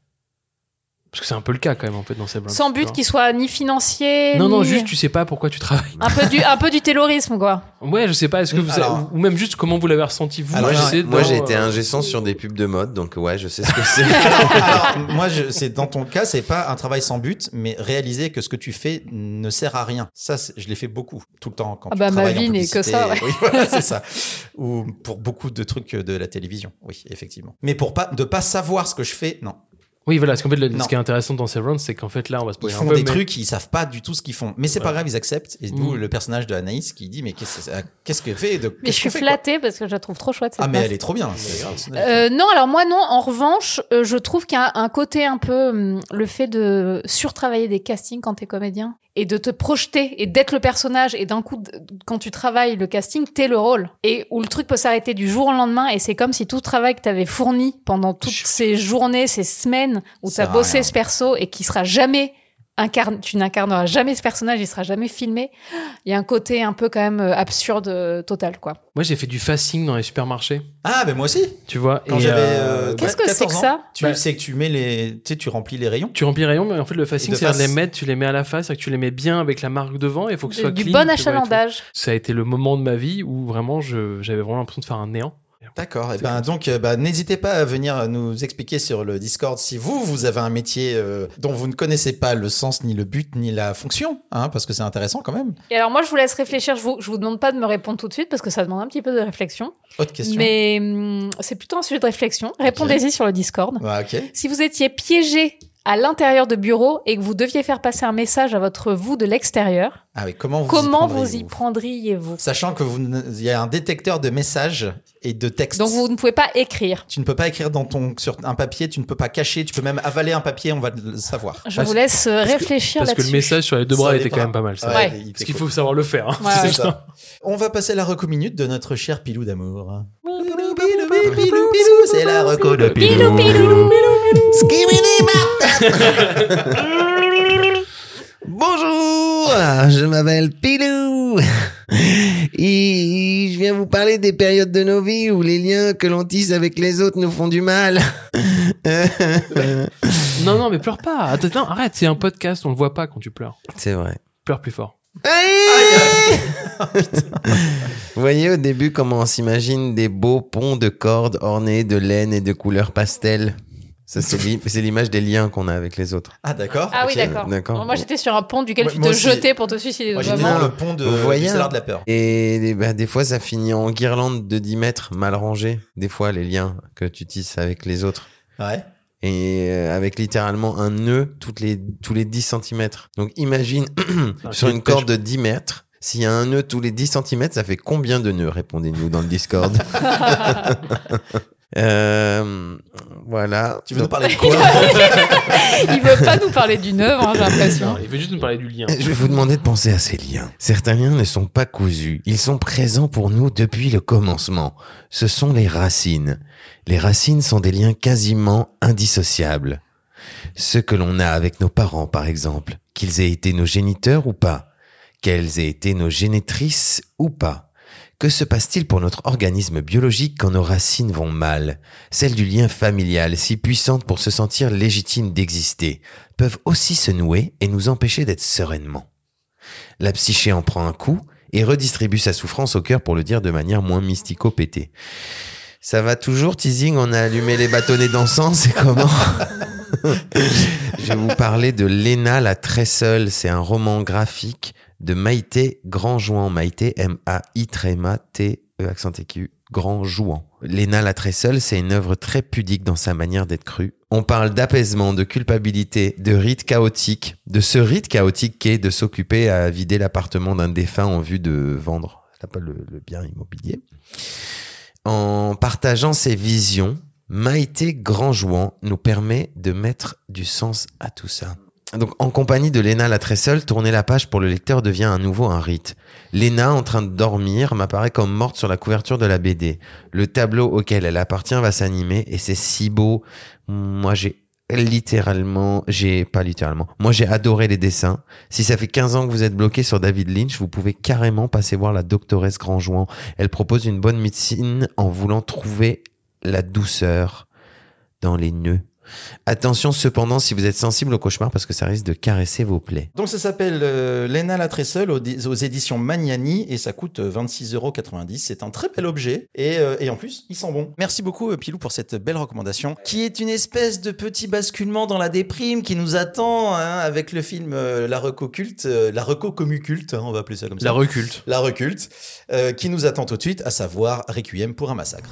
[SPEAKER 3] Parce que c'est un peu le cas quand même en fait dans ces
[SPEAKER 2] Sans but qui soit ni financier.
[SPEAKER 3] Non, non, juste tu sais pas pourquoi tu travailles.
[SPEAKER 2] Un peu du, un peu du terrorisme, quoi.
[SPEAKER 3] Ouais, je sais pas. Est-ce que vous
[SPEAKER 1] Alors-
[SPEAKER 3] avez- ou même juste comment vous l'avez ressenti vous
[SPEAKER 1] Alors,
[SPEAKER 3] je
[SPEAKER 1] moi,
[SPEAKER 4] j'ai été
[SPEAKER 3] euh,
[SPEAKER 4] ingé son sur des pubs de mode, donc ouais, je sais ce que c'est.
[SPEAKER 1] Moi, je, c'est dans ton cas, c'est pas un travail sans but, mais réaliser que ce que tu fais ne sert à rien. Ça, je l'ai fait beaucoup, tout le temps. Quand
[SPEAKER 2] Ah
[SPEAKER 1] tu
[SPEAKER 2] bah, ma
[SPEAKER 1] travailles en
[SPEAKER 2] vie n'est que ça, ouais.
[SPEAKER 1] Oui, voilà, c'est ça. Ou pour beaucoup de trucs de la télévision. Oui, effectivement. Mais pour pas, de pas savoir ce que je fais, non.
[SPEAKER 3] Oui, voilà. Parce qu'en fait, le-
[SPEAKER 1] Non.
[SPEAKER 3] ce qui est intéressant dans Severance, c'est qu'en fait là, on va se
[SPEAKER 1] Ils
[SPEAKER 3] poser un
[SPEAKER 1] font
[SPEAKER 3] peu.
[SPEAKER 1] des
[SPEAKER 3] mais-
[SPEAKER 1] trucs, ils savent pas du tout ce qu'ils font. Mais c'est pas
[SPEAKER 3] Ouais.
[SPEAKER 1] grave, ils acceptent. Et d'où
[SPEAKER 3] Mm.
[SPEAKER 1] le personnage de Anaïs qui dit, mais qu'est-ce que- qu'est-ce qu'elle fait de,
[SPEAKER 2] Mais je suis flattée parce que je la trouve trop chouette, cette
[SPEAKER 1] Ah, mais elle est trop bien. c'est grave.
[SPEAKER 2] Euh, non, alors moi non. En revanche, euh, je trouve qu'il y a un côté un peu hum, le fait de surtravailler des castings quand t'es comédien et de te projeter et d'être le personnage et d'un coup, d- quand tu travailles le casting, t'es le rôle et où le truc peut s'arrêter du jour au lendemain et c'est comme si tout le travail que t'avais fourni pendant toutes ces journées, ces semaines où
[SPEAKER 1] Ça
[SPEAKER 2] t'as
[SPEAKER 1] a
[SPEAKER 2] bossé
[SPEAKER 1] rien.
[SPEAKER 2] ce perso et qui sera jamais incarne, tu n'incarneras jamais ce personnage, il sera jamais filmé. Il y a un côté un peu quand même euh, absurde euh, total quoi.
[SPEAKER 3] Moi, j'ai fait du fasting dans les supermarchés.
[SPEAKER 1] Ah, ben moi aussi.
[SPEAKER 3] Tu vois.
[SPEAKER 1] Quand j'avais.
[SPEAKER 3] euh,
[SPEAKER 2] Qu'est-ce que
[SPEAKER 1] 14
[SPEAKER 2] c'est que ça?
[SPEAKER 1] Tu
[SPEAKER 3] Bah-
[SPEAKER 1] sais que tu mets les. Tu sais, tu remplis les rayons.
[SPEAKER 3] Tu remplis les rayons, mais en fait, le fasting, c'est les mettre, tu les mets à la face, que tu les mets bien avec la marque devant et il faut que ce soit
[SPEAKER 2] du
[SPEAKER 3] clean,
[SPEAKER 2] bon
[SPEAKER 3] tu
[SPEAKER 2] achalandage.
[SPEAKER 3] Ça a été le moment de ma vie où vraiment je- j'avais vraiment l'impression de faire un néant.
[SPEAKER 1] D'accord. Et ben donc, euh, bah, n'hésitez pas à venir nous expliquer sur le Discord si vous vous avez un métier euh, dont vous ne connaissez pas le sens, ni le but, ni la fonction, hein, parce que c'est intéressant quand même.
[SPEAKER 2] Et alors moi, je vous laisse réfléchir. Je vous, je vous demande pas de me répondre tout de suite parce que ça demande un petit peu de réflexion.
[SPEAKER 1] Autre question.
[SPEAKER 2] Mais hum, c'est plutôt un sujet de réflexion. Répondez-y sur le Discord.
[SPEAKER 1] Ok.
[SPEAKER 2] Si vous étiez piégé à l'intérieur de bureau et que vous deviez faire passer un message à votre vous de l'extérieur,
[SPEAKER 1] Ah oui. Comment vous
[SPEAKER 2] comment
[SPEAKER 1] y
[SPEAKER 2] vous y
[SPEAKER 1] prendriez-vous? Sachant que vous, il y a un détecteur de messages et de textes.
[SPEAKER 2] Donc vous ne pouvez pas écrire.
[SPEAKER 1] Tu ne peux pas écrire dans ton sur un papier, tu ne peux pas cacher, tu peux même avaler un papier, on va le savoir.
[SPEAKER 2] Je
[SPEAKER 3] Parce-
[SPEAKER 2] vous laisse euh,
[SPEAKER 3] parce
[SPEAKER 2] réfléchir
[SPEAKER 3] Parce que le message sur les deux bras était
[SPEAKER 1] bras.
[SPEAKER 3] quand même pas mal. Ça.
[SPEAKER 1] Ouais,
[SPEAKER 2] Ouais.
[SPEAKER 3] Parce qu'il
[SPEAKER 1] cool.
[SPEAKER 3] faut savoir le faire. hein.
[SPEAKER 2] Ouais,
[SPEAKER 1] C'est
[SPEAKER 2] ouais.
[SPEAKER 1] ça. On va passer la reco minute de notre cher Pilou d'amour. C'est la reco de
[SPEAKER 2] Pilou, pilou.
[SPEAKER 4] Bonjour, je m'appelle Pilou. Et je viens vous parler des périodes de nos vies où les liens que l'on tisse avec les autres nous font du mal.
[SPEAKER 3] Non, non, mais pleure pas. Attends, attends, arrête, c'est un podcast, on le voit pas quand tu pleures.
[SPEAKER 4] C'est vrai.
[SPEAKER 3] Pleure plus fort.
[SPEAKER 4] Vous voyez au début comment on s'imagine des beaux ponts de cordes ornés de laine et de couleurs pastel? Ça, c'est l'i- c'est l'image des liens qu'on a avec les autres.
[SPEAKER 1] Ah, d'accord.
[SPEAKER 2] Ah oui, d'accord.
[SPEAKER 4] d'accord.
[SPEAKER 2] Moi, j'étais sur un pont duquel
[SPEAKER 1] Moi-
[SPEAKER 2] tu te
[SPEAKER 1] aussi.
[SPEAKER 2] jetais pour te suicider.
[SPEAKER 1] Moi, j'étais dans le pont de,
[SPEAKER 4] Vous voyez,
[SPEAKER 1] du cellar de la peur.
[SPEAKER 4] Et bah, des fois, ça finit en guirlande de 10 mètres, mal rangée. Des fois, les liens que tu tisses avec les autres.
[SPEAKER 1] Ouais.
[SPEAKER 4] Et euh, avec littéralement un nœud toutes les, tous les 10 cm. Donc imagine,
[SPEAKER 3] Ah,
[SPEAKER 4] sur une corde de 10 mètres, s'il y a un nœud tous les 10 cm, ça fait combien de nœuds? Répondez-nous dans le Discord. Euh, voilà.
[SPEAKER 1] Tu veux nous parler de quoi
[SPEAKER 2] Il veut pas nous parler d'une œuvre, hein, j'ai l'impression.
[SPEAKER 3] Non, il veut juste nous parler du lien.
[SPEAKER 4] Je vais vous demander de penser à ces liens. Certains liens ne sont pas cousus. Ils sont présents pour nous depuis le commencement. Ce sont les racines. Les racines sont des liens quasiment indissociables. Ceux que l'on a avec nos parents, par exemple, qu'ils aient été nos géniteurs ou pas, qu'elles aient été nos génitrices ou pas. Que se passe-t-il pour notre organisme biologique quand nos racines vont mal? Celles du lien familial, si puissantes pour se sentir légitimes d'exister, peuvent aussi se nouer et nous empêcher d'être sereinement. La psyché en prend un coup et redistribue sa souffrance au cœur pour le dire de manière moins mystico-pétée. Ça va toujours, teasing, on a allumé les bâtonnets d'encens, c'est comment? Je vais vous parler de Léna la très seule, c'est un roman graphique de Maïté Grandjouan. Maïté, M-A-I tréma T-E accent aigu, Grandjouan. Léna la très seule, c'est une œuvre très pudique dans sa manière d'être crue. On parle d'apaisement, de culpabilité, de rite chaotique, de ce rite chaotique qu'est de s'occuper à vider l'appartement d'un défunt en vue de vendre le, le bien immobilier. En partageant ses visions, Maïté Grandjouan nous permet de mettre du sens à tout ça. Donc, en compagnie de Léna la très seule, tourner la page pour le lecteur devient à nouveau un rite. Léna, en train de dormir, m'apparaît comme morte sur la couverture de la BD. Le tableau auquel elle appartient va s'animer et c'est si beau. Moi, j'ai littéralement, j'ai pas littéralement. Moi, j'ai adoré les dessins. Si ça fait 15 ans que vous êtes bloqué sur David Lynch, vous pouvez carrément passer voir la doctoresse Grandjouan. Elle propose une bonne médecine en voulant trouver la douceur dans les nœuds. Attention cependant si vous êtes sensible au cauchemar parce que ça risque de caresser vos plaies.
[SPEAKER 1] Donc ça s'appelle euh, Léna la très seule aux, aux éditions Magnani et ça coûte euh, 26,90€. C'est un très bel objet et, euh, et en plus il sent bon. Merci beaucoup euh, Pilou pour cette belle recommandation qui est une espèce de petit basculement dans la déprime qui nous attend hein, avec le film euh, La Reco culte, euh, La Reco commu culte, hein, on va appeler ça comme ça.
[SPEAKER 3] La reculte.
[SPEAKER 1] La Reculte, euh, qui nous attend tout de suite, à savoir Requiem pour un massacre.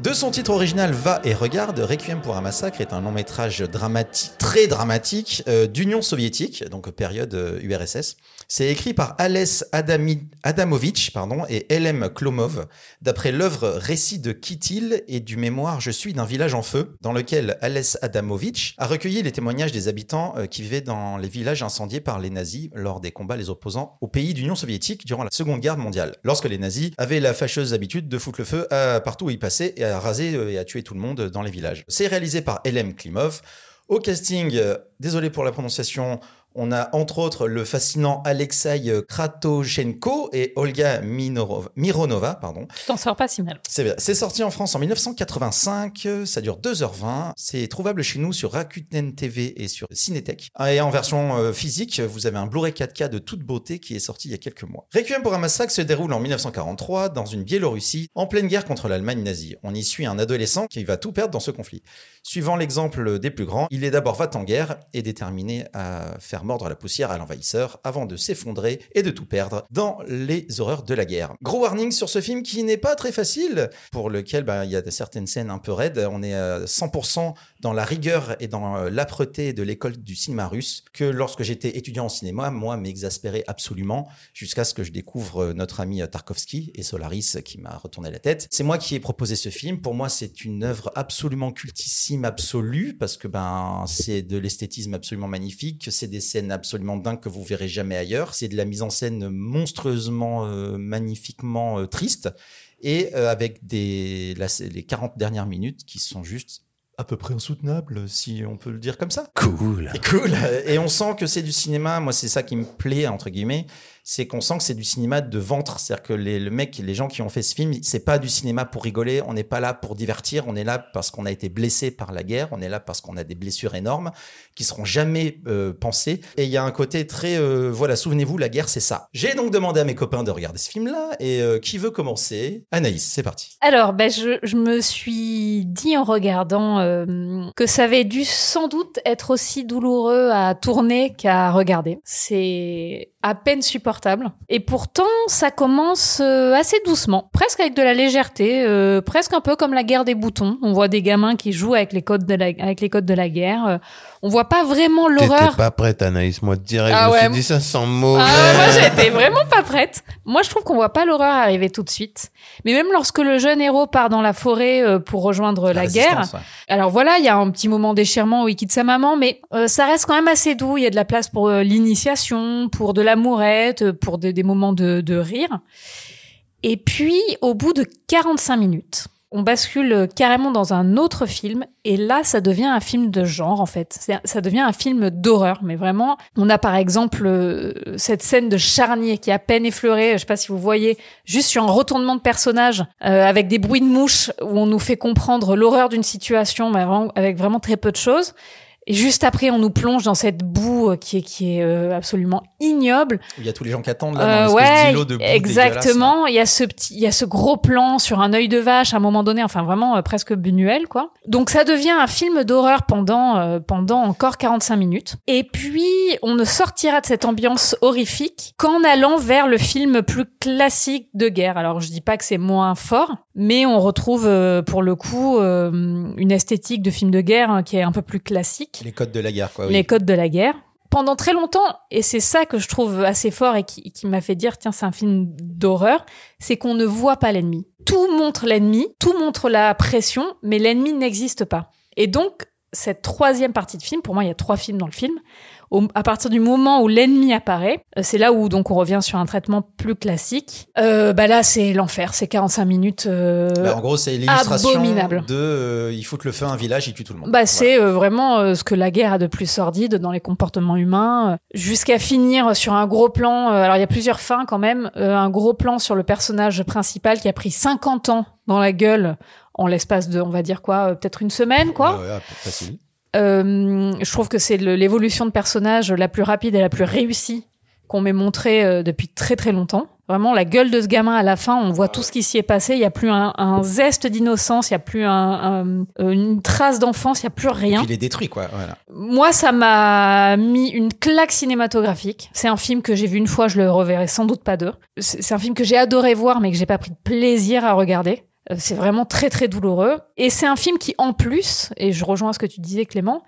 [SPEAKER 1] De son titre original Va et regarde, Requiem pour un massacre est un long métrage dramatique, très dramatique euh, d'Union soviétique, donc période euh, URSS. C'est écrit par Adami, Adamovitch et Elem Klomov, d'après l'œuvre Récit de Kitil et du mémoire Je suis d'un village en feu, dans lequel Ales Adamovitch a recueilli les témoignages des habitants euh, qui vivaient dans les villages incendiés par les nazis lors des combats les opposant au pays d'Union soviétique durant la Seconde Guerre mondiale, lorsque les nazis avaient la fâcheuse habitude de foutre le feu partout où ils passaient et à raser euh, et à tuer tout le monde dans les villages. C'est réalisé par Elem Klimov. Au casting, euh, désolé pour la prononciation, on a entre autres le fascinant Alexei Kratoshenko et Olga Minorov- Mironova. Pardon.
[SPEAKER 2] Tu t'en sors pas si mal.
[SPEAKER 1] C'est bien. C'est sorti en France en 1985, euh, ça dure 2h20, c'est trouvable chez nous sur Rakuten TV et sur Cinétech. Et en version euh, physique, vous avez un Blu-ray 4K de toute beauté qui est sorti il y a quelques mois. Requiem pour un massacre se déroule en 1943 dans une Biélorussie en pleine guerre contre l'Allemagne nazie. On y suit un adolescent qui va tout perdre dans ce conflit. Suivant l'exemple des plus grands, il est d'abord va en guerre et déterminé à faire mordre la poussière à l'envahisseur avant de s'effondrer et de tout perdre dans les horreurs de la guerre. Gros warning sur ce film qui n'est pas très facile, pour lequel bah, il y a certaines scènes un peu raides. On est à 100% dans la rigueur et dans euh, l'âpreté de l'école du cinéma russe que lorsque j'étais étudiant en cinéma, moi, m'exaspérait absolument jusqu'à ce que je découvre euh, notre ami Tarkovsky et Solaris qui m'a retourné la tête. C'est moi qui ai proposé ce film. Pour moi, c'est une œuvre absolument cultissime, absolue, parce que ben c'est de l'esthétisme absolument magnifique, c'est des scènes absolument dingues que vous verrez jamais ailleurs, c'est de la mise en scène monstrueusement, euh, magnifiquement euh, triste, et euh, avec des les 40 dernières minutes qui sont juste à peu près insoutenable, si on peut le dire comme ça.
[SPEAKER 4] Cool.
[SPEAKER 1] Cool. Et on sent que c'est du cinéma. Moi, c'est ça qui me plaît, entre guillemets. C'est qu'on sent que c'est du cinéma de ventre. C'est-à-dire que les, le mec, les gens qui ont fait ce film, c'est pas du cinéma pour rigoler. On n'est pas là pour divertir. On est là parce qu'on a été blessé par la guerre. On est là parce qu'on a des blessures énormes qui seront jamais euh, pensées. Et il y a un côté très, euh, voilà, souvenez-vous, la guerre, c'est ça. J'ai donc demandé à mes copains de regarder ce film-là. Et euh, qui veut commencer? Anaïs, c'est parti.
[SPEAKER 2] Alors, ben, je, je me suis dit en regardant que ça avait dû sans doute être aussi douloureux à tourner qu'à regarder. C'est à peine supportable. Et pourtant, ça commence euh, assez doucement, presque avec de la légèreté, euh, presque un peu comme la guerre des boutons. On voit des gamins qui jouent avec les codes de la, avec les codes de la guerre. On voit pas vraiment
[SPEAKER 4] T'étais
[SPEAKER 2] l'horreur.
[SPEAKER 4] pas prête, Anaïs. Moi, direct,
[SPEAKER 2] Ah
[SPEAKER 4] je me
[SPEAKER 2] ouais.
[SPEAKER 4] suis dit, ça sent mauvais.
[SPEAKER 2] Ah, moi, j'étais vraiment pas prête. Moi, je trouve qu'on voit pas l'horreur arriver tout de suite. Mais même lorsque le jeune héros part dans la forêt euh, pour rejoindre la, guerre,
[SPEAKER 1] ouais.
[SPEAKER 2] alors voilà, il y a un petit moment déchirement où il quitte sa maman, mais euh, ça reste quand même assez doux. Il y a de la place pour euh, l'initiation, pour de l'amourette, pour des, des moments de, de rire. Et puis, au bout de 45 minutes, on bascule euh, carrément dans un autre film, et là, ça devient un film de genre, en fait. Ça devient un film d'horreur, mais vraiment, on a par exemple euh, cette scène de charnier qui est à peine effleurée, je sais pas si vous voyez, juste sur un retournement de personnage, euh, avec des bruits de mouches, où on nous fait comprendre l'horreur d'une situation, mais avec vraiment très peu de choses. Et juste après, on nous plonge dans cette boue euh, qui est, qui est euh, absolument ignoble.
[SPEAKER 1] Il y a tous les gens qui attendent là,
[SPEAKER 2] Euh,
[SPEAKER 1] dans l'espèce
[SPEAKER 2] ouais,
[SPEAKER 1] de boue
[SPEAKER 2] exactement. Il y a ce petit, il y a ce gros plan sur un œil de vache à un moment donné, enfin vraiment euh, presque Buñuel quoi. Donc ça devient un film d'horreur pendant euh, pendant encore 45 minutes. Et puis on ne sortira de cette ambiance horrifique qu'en allant vers le film plus classique de guerre. Alors je dis pas que c'est moins fort, mais on retrouve euh, pour le coup euh, une esthétique de film de guerre hein, qui est un peu plus classique
[SPEAKER 1] Les codes de la guerre, quoi. oui.
[SPEAKER 2] les codes de la guerre. Pendant très longtemps, et c'est ça que je trouve assez fort et qui, qui m'a fait dire, tiens, c'est un film d'horreur, c'est qu'on ne voit pas l'ennemi. Tout montre l'ennemi, tout montre la pression, mais l'ennemi n'existe pas. Et donc, cette troisième partie de film, pour moi, il y a trois films dans le film, au- à partir du moment où l'ennemi apparaît, euh, c'est là où donc on revient sur un traitement plus classique. Euh, bah là, c'est l'enfer, c'est 45 minutes. euh,
[SPEAKER 1] Bah, en gros, c'est l'illustration de euh, il foutent le feu à un village, ils tuent tout le monde.
[SPEAKER 2] Bah, c'est euh, vraiment euh, ce que la guerre a de plus sordide dans les comportements humains, jusqu'à finir sur un gros plan. euh, alors il y a plusieurs fins quand même. euh, un gros plan sur le personnage principal qui a pris 50 ans dans la gueule en l'espace de, on va dire quoi, euh, peut-être une semaine, quoi.
[SPEAKER 1] Ouais, ouais, facile.
[SPEAKER 2] Euh, je trouve que c'est l'évolution de personnage la plus rapide et la plus réussie qu'on m'ait montré euh, depuis très très longtemps. Vraiment, la gueule de ce gamin à la fin, on voit tout ce qui s'y est passé. Il y a plus un, un zeste d'innocence, il y a plus un, un- une trace d'enfance, il y a plus rien.
[SPEAKER 1] Il est détruit, quoi. Voilà.
[SPEAKER 2] Moi, ça m'a mis une claque cinématographique. C'est un film que j'ai vu une fois, je le reverrai sans doute pas deux. C'est c'est un film que j'ai adoré voir, mais que j'ai pas pris de plaisir à regarder. Euh, C'est vraiment très très douloureux. Et c'est un film qui, en plus, et je rejoins ce que tu disais, Clément,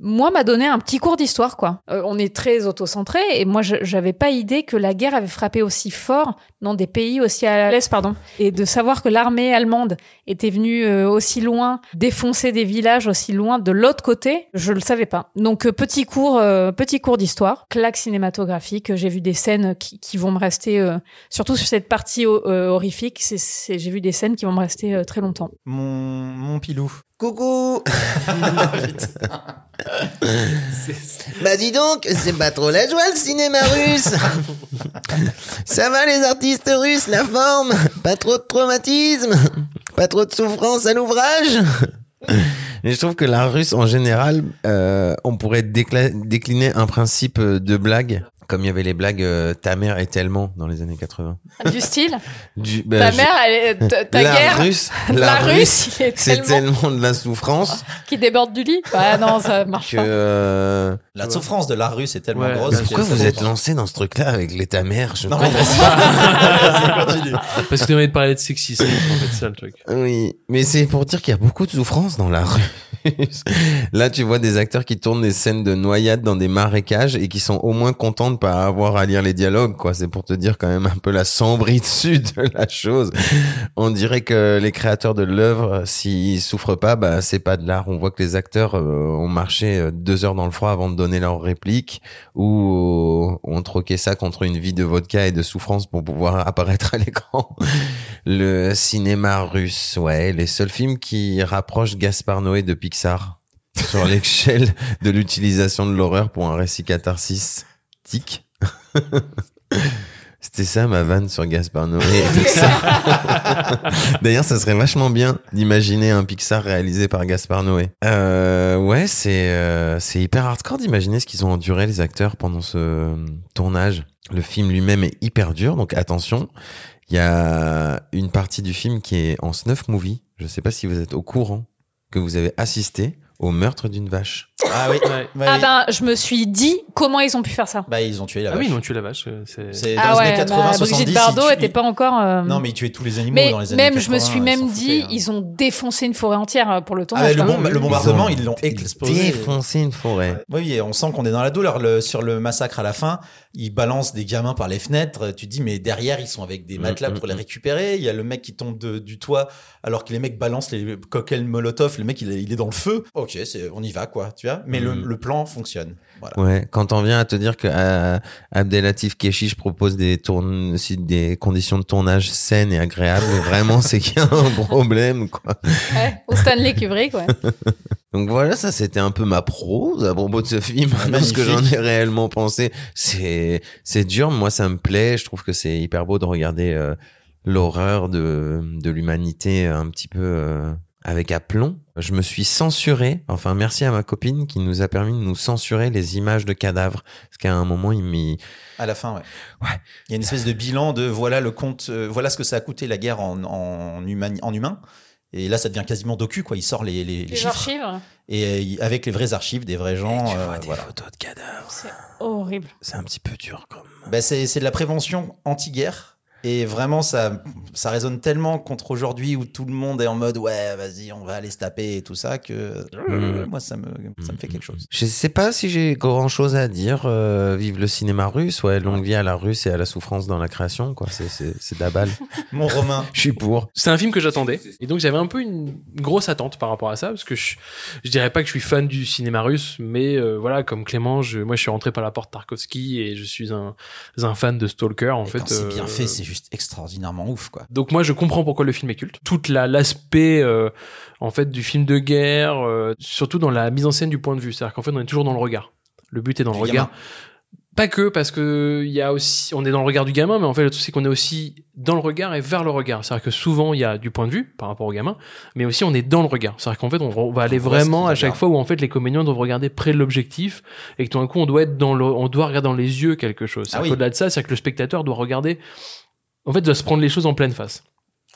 [SPEAKER 2] moi m'a donné un petit cours d'histoire quoi. Euh, on est très autocentré et moi je- j'avais pas idée que la guerre avait frappé aussi fort dans des pays aussi à l'est pardon et de savoir que l'armée allemande était venue euh, aussi loin défoncer des villages aussi loin de l'autre côté, je le savais pas. Donc euh, petit cours euh, petit cours d'histoire, claque cinématographique, j'ai vu des scènes qui, qui vont me rester euh, surtout sur cette partie euh, horrifique, c'est c'est- j'ai vu des scènes qui vont me rester euh, très longtemps.
[SPEAKER 1] Mon, mon pilou.
[SPEAKER 4] Coucou Bah dis donc, c'est pas trop la joie le cinéma russe. Ça va les artistes russes, la forme? Pas trop de traumatisme? Pas trop de souffrance à l'ouvrage? Mais je trouve que la russe, en général, euh, on pourrait décliner un principe de blague, comme il y avait les blagues euh, Ta mère est tellement dans les années 80.
[SPEAKER 2] Du style,
[SPEAKER 4] Du, bah,
[SPEAKER 2] ta
[SPEAKER 4] je-
[SPEAKER 2] mère, elle est, ta, ta
[SPEAKER 4] la
[SPEAKER 2] guerre,
[SPEAKER 4] russe,
[SPEAKER 2] la, russe, qui est
[SPEAKER 4] c'est
[SPEAKER 2] tellement
[SPEAKER 4] tellement de la souffrance
[SPEAKER 2] qui déborde du lit. Ah non, ça marche
[SPEAKER 4] que...
[SPEAKER 2] pas.
[SPEAKER 4] euh,
[SPEAKER 1] La souffrance de la rue, c'est tellement
[SPEAKER 3] Ouais,
[SPEAKER 1] grosse.
[SPEAKER 3] bah,
[SPEAKER 1] que
[SPEAKER 4] Pourquoi vous êtes lancé dans ce truc-là avec l'état mère Je
[SPEAKER 1] Non, mais.
[SPEAKER 3] Parce que t'as envie de parler de sexisme, en fait, c'est ça le truc.
[SPEAKER 4] Oui, mais c'est pour dire qu'il y a beaucoup de souffrance dans la rue. Là, tu vois des acteurs qui tournent des scènes de noyade dans des marécages et qui sont au moins contents de pas avoir à lire les dialogues, quoi. C'est pour te dire quand même un peu la sombritude de la chose. On dirait que les créateurs de l'œuvre, s'ils souffrent pas, bah, c'est pas de l'art. On voit que les acteurs euh, ont marché euh, deux heures dans le froid avant de donner leur réplique ou euh, ont troqué ça contre une vie de vodka et de souffrance pour pouvoir apparaître à l'écran. Le cinéma russe, ouais, les seuls films qui rapprochent Gaspard Noé de Pixar Pixar sur l'échelle de l'utilisation de l'horreur pour un récit catharsistique. C'était ça ma vanne sur Gaspard Noé et Pixar. D'ailleurs, ça serait vachement bien d'imaginer un Pixar réalisé par Gaspard Noé. Euh, ouais, c'est euh, c'est hyper hardcore d'imaginer ce qu'ils ont enduré les acteurs pendant ce euh, tournage. Le film lui-même est hyper dur, donc attention. Il y a une partie du film qui est en snuff movie. Je sais pas si vous êtes au courant que vous avez assisté au meurtre d'une vache.
[SPEAKER 1] Ah oui.
[SPEAKER 3] Ouais.
[SPEAKER 2] Ah ben, je me suis dit comment ils ont pu faire ça.
[SPEAKER 1] Bah, ils ont tué la
[SPEAKER 3] Ah
[SPEAKER 1] vache.
[SPEAKER 3] oui, non, tu la vache. euh, c'est-
[SPEAKER 1] C'est dans
[SPEAKER 2] Ah
[SPEAKER 1] les
[SPEAKER 2] ouais,
[SPEAKER 1] années 80,
[SPEAKER 2] bah,
[SPEAKER 1] 70.
[SPEAKER 2] Brigitte
[SPEAKER 1] ils
[SPEAKER 2] Bardot était pas encore. euh,
[SPEAKER 1] Non, mais ils tuaient tous les animaux
[SPEAKER 2] mais
[SPEAKER 1] dans les années
[SPEAKER 2] même,
[SPEAKER 1] 80.
[SPEAKER 2] je me suis
[SPEAKER 1] ils
[SPEAKER 2] même dit,
[SPEAKER 1] foutaient, hein.
[SPEAKER 2] ils ont défoncé une forêt entière euh, pour le
[SPEAKER 1] Ah,
[SPEAKER 2] tournage.
[SPEAKER 1] ouais, le,
[SPEAKER 2] même.
[SPEAKER 1] le bombardement,
[SPEAKER 4] Ils
[SPEAKER 1] ils
[SPEAKER 4] ont
[SPEAKER 1] l'ont explosé.
[SPEAKER 4] Défoncé une forêt.
[SPEAKER 1] Oui, on sent qu'on est dans la douleur. Le- sur le massacre à la fin, ils balancent des gamins par les fenêtres. Tu te dis, mais derrière, ils sont avec des
[SPEAKER 4] Mm,
[SPEAKER 1] matelas
[SPEAKER 4] mm,
[SPEAKER 1] pour les
[SPEAKER 4] mm.
[SPEAKER 1] récupérer. Il y a le mec qui tombe de- du toit alors que les mecs balancent les cocktails Molotov. Le mec, il est, il est dans le feu. Ok, on y va, quoi. Tu vois. Mais le, le plan fonctionne. Voilà.
[SPEAKER 4] Ouais, quand on vient à te dire que euh, Abdelatif Keshish propose des des conditions de tournage saines et agréables, vraiment c'est qu'il y a un problème quoi.
[SPEAKER 2] Ouais, au Stanley Kubrick, ouais.
[SPEAKER 4] Donc voilà, ça c'était un peu ma prose à propos de ce film,
[SPEAKER 1] Ouais,
[SPEAKER 4] ce que j'en ai réellement pensé. C'est c'est dur, moi ça me plaît, je trouve que c'est hyper beau de regarder euh, l'horreur de de l'humanité un petit peu euh, avec aplomb. Je me suis censuré, enfin merci à ma copine qui nous a permis de nous censurer les images de cadavres parce qu'à un moment il m'y
[SPEAKER 1] À la fin, ouais.
[SPEAKER 4] Ouais.
[SPEAKER 1] Il y a une espèce de bilan de voilà le compte, euh, voilà ce que ça a coûté la guerre en, en, humani- en humain. Et là, ça devient quasiment docu, quoi. Il sort les, les, les
[SPEAKER 2] Les
[SPEAKER 1] chiffres.
[SPEAKER 2] archives,
[SPEAKER 1] Et euh, avec les vraies archives des vrais gens.
[SPEAKER 4] tu
[SPEAKER 1] euh,
[SPEAKER 4] vois des
[SPEAKER 1] voilà.
[SPEAKER 4] photos de cadavres.
[SPEAKER 2] c'est horrible.
[SPEAKER 4] C'est un petit peu dur comme.
[SPEAKER 1] Bah, c'est c'est de la prévention anti-guerre. Et vraiment, ça, ça résonne tellement contre aujourd'hui où tout le monde est en mode ouais, vas-y, on va aller se taper et tout ça que moi, ça me, ça me fait quelque chose.
[SPEAKER 4] Je sais pas si j'ai grand chose à dire. euh, vive le cinéma russe, ouais, longue vie à la russe et à la souffrance dans la création, quoi. C'est de la balle.
[SPEAKER 1] Mon Romain,
[SPEAKER 4] Je suis pour.
[SPEAKER 3] C'est un film que j'attendais. Et donc j'avais un peu une grosse attente par rapport à ça, parce que je, je dirais pas que je suis fan du cinéma russe, mais euh, voilà, comme Clément, je, moi je suis rentré par la porte Tarkovsky et je suis un, un fan de Stalker en
[SPEAKER 1] et
[SPEAKER 3] fait.
[SPEAKER 1] c'est bien
[SPEAKER 3] euh,
[SPEAKER 1] fait, c'est juste extraordinairement ouf, quoi.
[SPEAKER 3] Donc moi je comprends pourquoi le film est culte. Toute la l'aspect euh, en fait du film de guerre, euh, surtout dans la mise en scène du point de vue, c'est-à-dire qu'en fait on est toujours dans le regard. Le but est dans
[SPEAKER 1] Du
[SPEAKER 3] le regard. Pas que parce que il y a aussi, on est dans le regard du gamin, mais en fait le truc c'est qu'on est aussi dans le regard et vers le regard. C'est-à-dire que souvent il y a du point de vue par rapport au gamin, mais aussi on est dans le regard. C'est-à-dire qu'en fait on, on va aller
[SPEAKER 1] On
[SPEAKER 3] vraiment à chaque fois où en fait les comédiens doivent regarder près de l'objectif et que tout d'un coup on doit être dans le, on doit regarder dans les yeux quelque chose.
[SPEAKER 1] Ah oui.
[SPEAKER 3] Au-delà de ça, c'est que le spectateur doit regarder, en fait doit se prendre les choses en pleine face.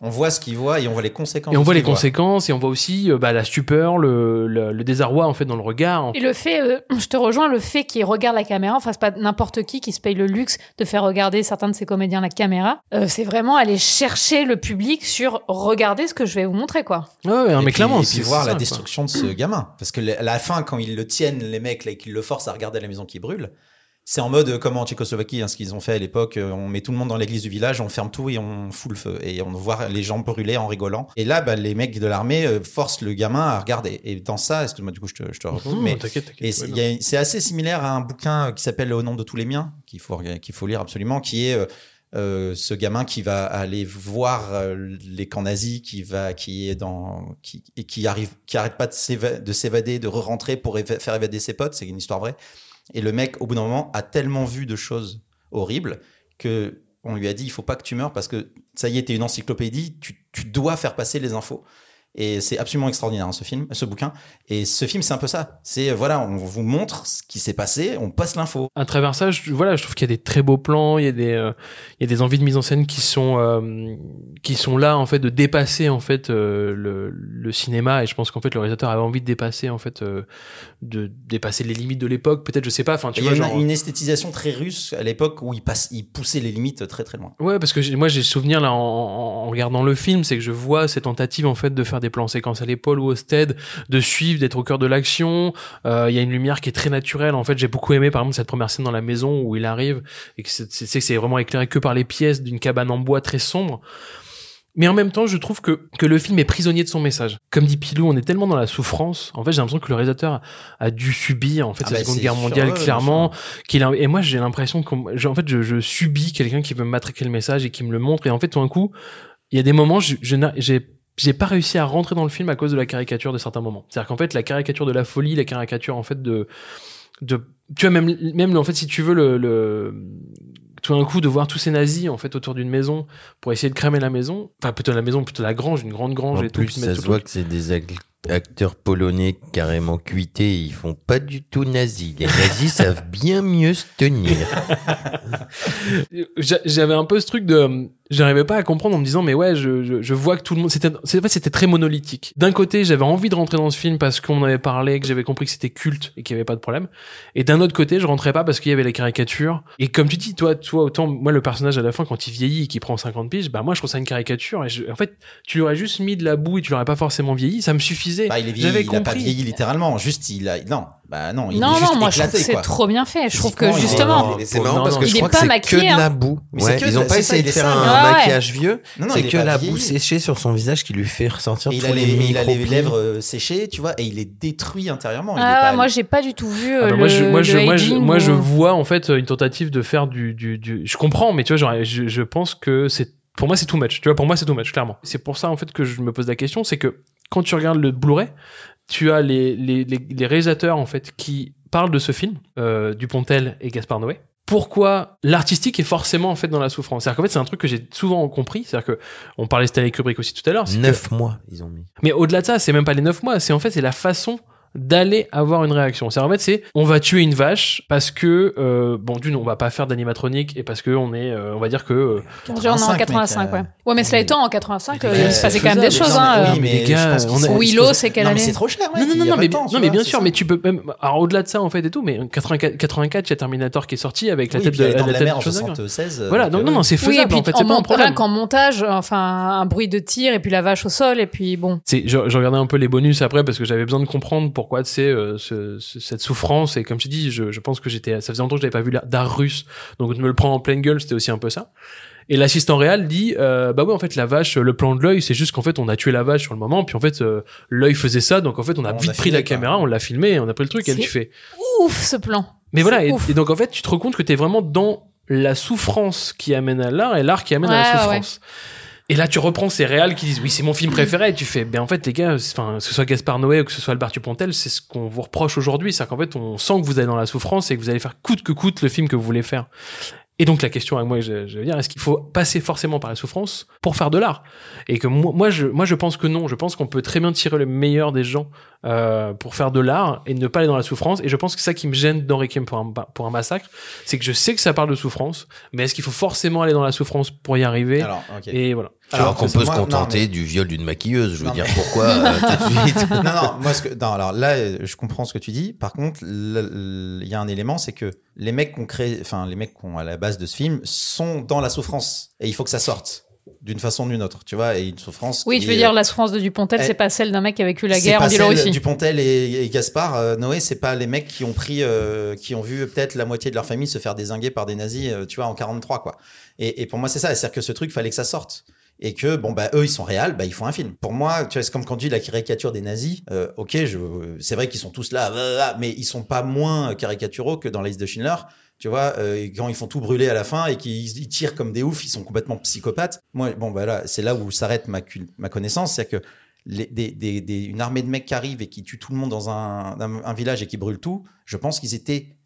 [SPEAKER 1] On voit ce qu'il voit et on voit les conséquences.
[SPEAKER 3] Et on voit les
[SPEAKER 1] voit.
[SPEAKER 3] conséquences et on voit aussi euh, bah, la stupeur, le, le, le désarroi en fait dans le regard.
[SPEAKER 2] Et le fait, euh, je te rejoins, le fait qu'il regarde la caméra, enfin c'est pas n'importe qui qui se paye le luxe de faire regarder certains de ses comédiens la caméra, euh, c'est vraiment aller chercher le public sur regarder ce que je vais vous montrer quoi.
[SPEAKER 3] Ouais, ouais,
[SPEAKER 1] Et
[SPEAKER 3] mais
[SPEAKER 1] puis-
[SPEAKER 3] clairement,
[SPEAKER 1] et puis
[SPEAKER 3] c'est
[SPEAKER 1] voir la
[SPEAKER 3] quoi.
[SPEAKER 1] destruction de ce gamin. Parce que la fin, quand ils le tiennent, les mecs, là, et qu'ils le forcent à regarder la maison qui brûle, c'est en mode euh, comme en Tchécoslovaquie, hein, ce qu'ils ont fait à l'époque. euh, On met tout le monde dans l'église du village, on ferme tout et on fout le feu. Et on voit les gens brûler en rigolant. Et là, bah, les mecs de l'armée euh, forcent le gamin à regarder. Et dans ça, excuse-moi, du coup, je te, je te.
[SPEAKER 3] Non,
[SPEAKER 1] mais
[SPEAKER 3] t'inquiète, t'inquiète,
[SPEAKER 1] et c'est
[SPEAKER 3] ouais,
[SPEAKER 1] assez similaire à un bouquin qui s'appelle Au nom de tous les miens, qu'il faut, qu'il faut lire absolument, qui est euh, ce gamin qui va aller voir euh, les camps nazis, qui va, qui est dans, qui, et qui arrive, qui arrête pas de s'éva- de s'évader, de re-rentrer pour éva- faire évader ses potes. C'est une histoire vraie. Et le mec, au bout d'un moment, a tellement vu de choses horribles que on lui a dit il faut pas que tu meurs parce que ça y est, t'es une encyclopédie, tu, tu dois faire passer les infos. Et c'est absolument extraordinaire hein, ce film, ce bouquin. Et ce film, c'est un peu ça. C'est voilà, on vous montre ce qui s'est passé, on passe l'info.
[SPEAKER 3] à travers ça, je, voilà, je trouve qu'il y a des très beaux plans, il y a des, euh, il y a des envies de mise en scène qui sont, euh, qui sont là en fait de dépasser en fait euh, le, le cinéma et je pense qu'en fait le réalisateur avait envie de dépasser en fait, de dépasser les limites de l'époque, peut-être, je sais pas, enfin tu
[SPEAKER 1] Il y a
[SPEAKER 3] genre.
[SPEAKER 1] une esthétisation très russe à l'époque où il, passe, il poussait les limites très très loin.
[SPEAKER 3] Ouais, parce que moi j'ai souvenir là en- en regardant le film, c'est que je vois cette tentative en fait de faire des plans séquences à l'épaule ou au stead, de suivre, d'être au cœur de l'action. Euh, Il y a une lumière qui est très naturelle. En fait, j'ai beaucoup aimé par exemple cette première scène dans la maison où il arrive et que c'est que vraiment éclairé que par les pièces d'une cabane en bois très sombre. Mais en même temps, je trouve que, que le film est prisonnier de son message. Comme dit Pilou, on est tellement dans la souffrance. En fait, j'ai l'impression que le réalisateur a, a dû subir, en fait,
[SPEAKER 1] Ah
[SPEAKER 3] la
[SPEAKER 1] bah,
[SPEAKER 3] Seconde Guerre mondiale, clairement. Qu'il a, et moi, j'ai l'impression qu'en en fait, je, je subis quelqu'un qui veut me matraquer le message et qui me le montre. Et en fait, tout d'un coup, il y a des moments, j'ai j'ai pas réussi à rentrer dans le film à cause de la caricature de certains moments. C'est-à-dire qu'en fait, la caricature de la folie, la caricature en fait de de tu vois même même en fait si tu veux le, le tout d'un coup de voir tous ces nazis en fait autour d'une maison pour essayer de cramer la maison enfin plutôt la maison plutôt la grange une grande grange
[SPEAKER 4] En
[SPEAKER 3] et tout
[SPEAKER 4] plus, ça se voit que c'est des acteurs polonais carrément cuités. Ils font pas du tout nazis. Les nazis savent bien mieux se tenir.
[SPEAKER 3] J'a- j'avais un peu ce truc de j'arrivais pas à comprendre en me disant mais ouais je, je, je vois que tout le monde c'était c'est- c'était très monolithique d'un côté j'avais envie de rentrer dans ce film parce qu'on avait parlé que j'avais compris que c'était culte et qu'il y avait pas de problème et d'un autre côté je rentrais pas parce qu'il y avait les caricatures et comme tu dis toi toi autant moi le personnage à la fin quand il vieillit et qu'il prend 50 piges bah moi je trouve ça une caricature et je- en fait tu lui aurais juste mis de la boue et tu l'aurais pas forcément vieilli ça me
[SPEAKER 1] Bah, il est vieilli,
[SPEAKER 3] j'avais
[SPEAKER 1] il a pas
[SPEAKER 3] compris
[SPEAKER 1] vieilli littéralement. Juste, il a. Non, bah non, il
[SPEAKER 2] non,
[SPEAKER 1] est juste
[SPEAKER 2] non, moi je trouve que c'est trop bien fait. Je trouve que justement,
[SPEAKER 4] c'est marrant parce que
[SPEAKER 3] il
[SPEAKER 4] je
[SPEAKER 2] est
[SPEAKER 4] crois
[SPEAKER 2] pas
[SPEAKER 4] que c'est
[SPEAKER 2] maquillé,
[SPEAKER 4] que de
[SPEAKER 2] hein.
[SPEAKER 4] la boue.
[SPEAKER 1] Mais c'est
[SPEAKER 4] Ouais,
[SPEAKER 1] que
[SPEAKER 4] ils ont pas essayé de faire
[SPEAKER 1] sale.
[SPEAKER 4] un maquillage vieux. C'est que la boue séchée sur son visage qui lui fait
[SPEAKER 1] il
[SPEAKER 4] tous
[SPEAKER 1] a
[SPEAKER 4] les
[SPEAKER 1] il a les lèvres euh, séchées, tu vois, et il est détruit intérieurement.
[SPEAKER 2] ah, moi j'ai pas du tout vu
[SPEAKER 3] Ah
[SPEAKER 2] euh,
[SPEAKER 3] bah moi, je,
[SPEAKER 2] le,
[SPEAKER 3] moi, je, vois en fait une tentative de faire du. Je comprends, mais tu vois, je pense que c'est pour moi c'est too much. Tu vois, pour moi c'est too much, clairement. C'est pour ça en fait que je me pose la question, c'est que quand tu regardes le Blu-ray, tu as les, les, les, les réalisateurs en fait qui parlent de ce film, euh, Dupontel et Gaspard Noé. Pourquoi l'artistique est forcément en fait dans la souffrance? C'est-à-dire qu'en fait c'est un truc que j'ai souvent compris. C'est-à-dire que on parlait de Stanley Kubrick aussi tout à l'heure. c'est que-
[SPEAKER 4] Neuf mois, ils ont mis.
[SPEAKER 3] mais au-delà de ça, c'est même pas les neuf mois, c'est en fait c'est la façon d'aller avoir une réaction. C'est en fait c'est on va tuer une vache parce que euh, bon d'une on va pas faire d'animatronique et parce que on est euh, on va dire que euh,
[SPEAKER 2] on est en
[SPEAKER 1] 85,
[SPEAKER 2] 85,
[SPEAKER 1] mec, euh,
[SPEAKER 2] ouais. Ouais, mais cela étant, en 85, euh,
[SPEAKER 1] Ouais,
[SPEAKER 2] il se passait quand même des choses,
[SPEAKER 1] Non,
[SPEAKER 2] hein.
[SPEAKER 1] mais
[SPEAKER 2] euh.
[SPEAKER 1] oui, mais
[SPEAKER 3] les gars, on a-
[SPEAKER 2] Willow, c'est quelle
[SPEAKER 1] non, mais
[SPEAKER 2] année
[SPEAKER 1] c'est trop cher, mec.
[SPEAKER 3] non non non non mais
[SPEAKER 1] temps,
[SPEAKER 3] non bien sûr
[SPEAKER 1] ça.
[SPEAKER 3] mais tu peux même alors au-delà de ça en fait et tout mais 84 84 il y a Terminator qui est sorti avec la
[SPEAKER 1] Oui,
[SPEAKER 3] tête de la tête de
[SPEAKER 1] en
[SPEAKER 3] Schwarzenegger.
[SPEAKER 1] 76.
[SPEAKER 3] Voilà
[SPEAKER 1] euh,
[SPEAKER 3] non non c'est
[SPEAKER 2] Oui, et
[SPEAKER 3] faisable
[SPEAKER 2] puis
[SPEAKER 3] en fait c'est pas un problème.
[SPEAKER 2] qu'en montage, enfin, un bruit de tir et puis la vache au sol et puis bon.
[SPEAKER 3] C'est, je regardais un peu les bonus après parce que j'avais besoin de comprendre pourquoi c'est euh, ce, ce- cette souffrance et comme tu dis, je, je pense que j'étais, ça faisait longtemps que j'avais pas vu d'art russe, donc de me le prendre en pleine gueule, c'était aussi un peu ça. Et l'assistant réel dit, euh, bah ouais, en fait la vache, le plan de l'œil, c'est juste qu'en fait on a tué la vache sur le moment, puis en fait euh, l'œil faisait ça, donc en fait on a
[SPEAKER 1] On
[SPEAKER 3] vite pris la caméra, on l'a filmé, on a pris le truc, et
[SPEAKER 2] C'est
[SPEAKER 3] tu fais.
[SPEAKER 2] Ouf, ce plan.
[SPEAKER 3] Mais voilà, et,
[SPEAKER 2] ouf.
[SPEAKER 3] et donc en fait tu te rends compte que t'es vraiment dans la souffrance qui amène à l'art et l'art qui amène à la
[SPEAKER 2] ouais,
[SPEAKER 3] souffrance. Et là, tu reprends ces réals qui disent oui, c'est mon film préféré. Et tu fais, ben en fait, les gars, enfin, que ce soit Gaspard Noé ou que ce soit Albert Dupontel, c'est ce qu'on vous reproche aujourd'hui. C'est qu'en fait, on sent que vous allez dans la souffrance et que vous allez faire coûte que coûte le film que vous voulez faire. Et donc la question à moi, je, je veux dire, est-ce qu'il faut passer forcément par la souffrance pour faire de l'art? Et que moi, moi, je, moi, je pense que non. Je pense qu'on peut très bien tirer le meilleur des gens euh, pour faire de l'art et ne pas aller dans la souffrance. Et je pense que c'est ça qui me gêne dans Requiem pour un, pour un massacre, c'est que je sais que ça parle de souffrance, mais est-ce qu'il faut forcément aller dans la souffrance pour y arriver
[SPEAKER 1] Alors, ok.
[SPEAKER 3] Et voilà.
[SPEAKER 4] Alors qu'on peut se
[SPEAKER 1] non,
[SPEAKER 4] contenter
[SPEAKER 1] mais-
[SPEAKER 4] du viol d'une maquilleuse. Je veux
[SPEAKER 1] Non,
[SPEAKER 4] dire
[SPEAKER 1] mais-
[SPEAKER 4] pourquoi euh, tout de suite?
[SPEAKER 1] non, non, moi, ce que, non, alors là, je comprends ce que tu dis. Par contre, il y a un élément, c'est que les mecs qu'on crée, enfin, les mecs qu'on à la base de ce film sont dans la souffrance. Et il faut que ça sorte. D'une façon ou d'une autre, tu vois, et une souffrance.
[SPEAKER 2] Oui, tu veux
[SPEAKER 1] est-
[SPEAKER 2] dire la souffrance de Dupontel,
[SPEAKER 1] Eh,
[SPEAKER 2] c'est pas celle d'un mec qui a vécu la guerre
[SPEAKER 1] pas
[SPEAKER 2] en Biélorussie.
[SPEAKER 1] Dupontel et, et Gaspard, euh, Noé, c'est pas les mecs qui ont pris, euh, qui ont vu peut-être la moitié de leur famille se faire désinguer par des nazis, euh, tu vois, en 43, quoi. Et, et pour moi, c'est ça. C'est-à-dire que ce truc, fallait que ça sorte. Et que, bon, bah, eux, ils sont réels, bah, ils font un film. Pour moi, tu vois, c'est comme quand tu dis la caricature des nazis. Euh, ok, je, c'est vrai qu'ils sont tous là, blablabla, mais ils sont pas moins caricaturaux que dans la liste de Schindler. Tu vois, euh, quand ils font tout brûler à la fin et qu'ils ils tirent comme des oufs, ils sont complètement psychopathes. Moi, bon, bah là, c'est là où s'arrête ma, ma connaissance. C'est que les- des, des- une armée de mecs qui arrivent et qui tuent tout le monde dans un, un- un village et qui brûlent tout, je pense qu'ils étaient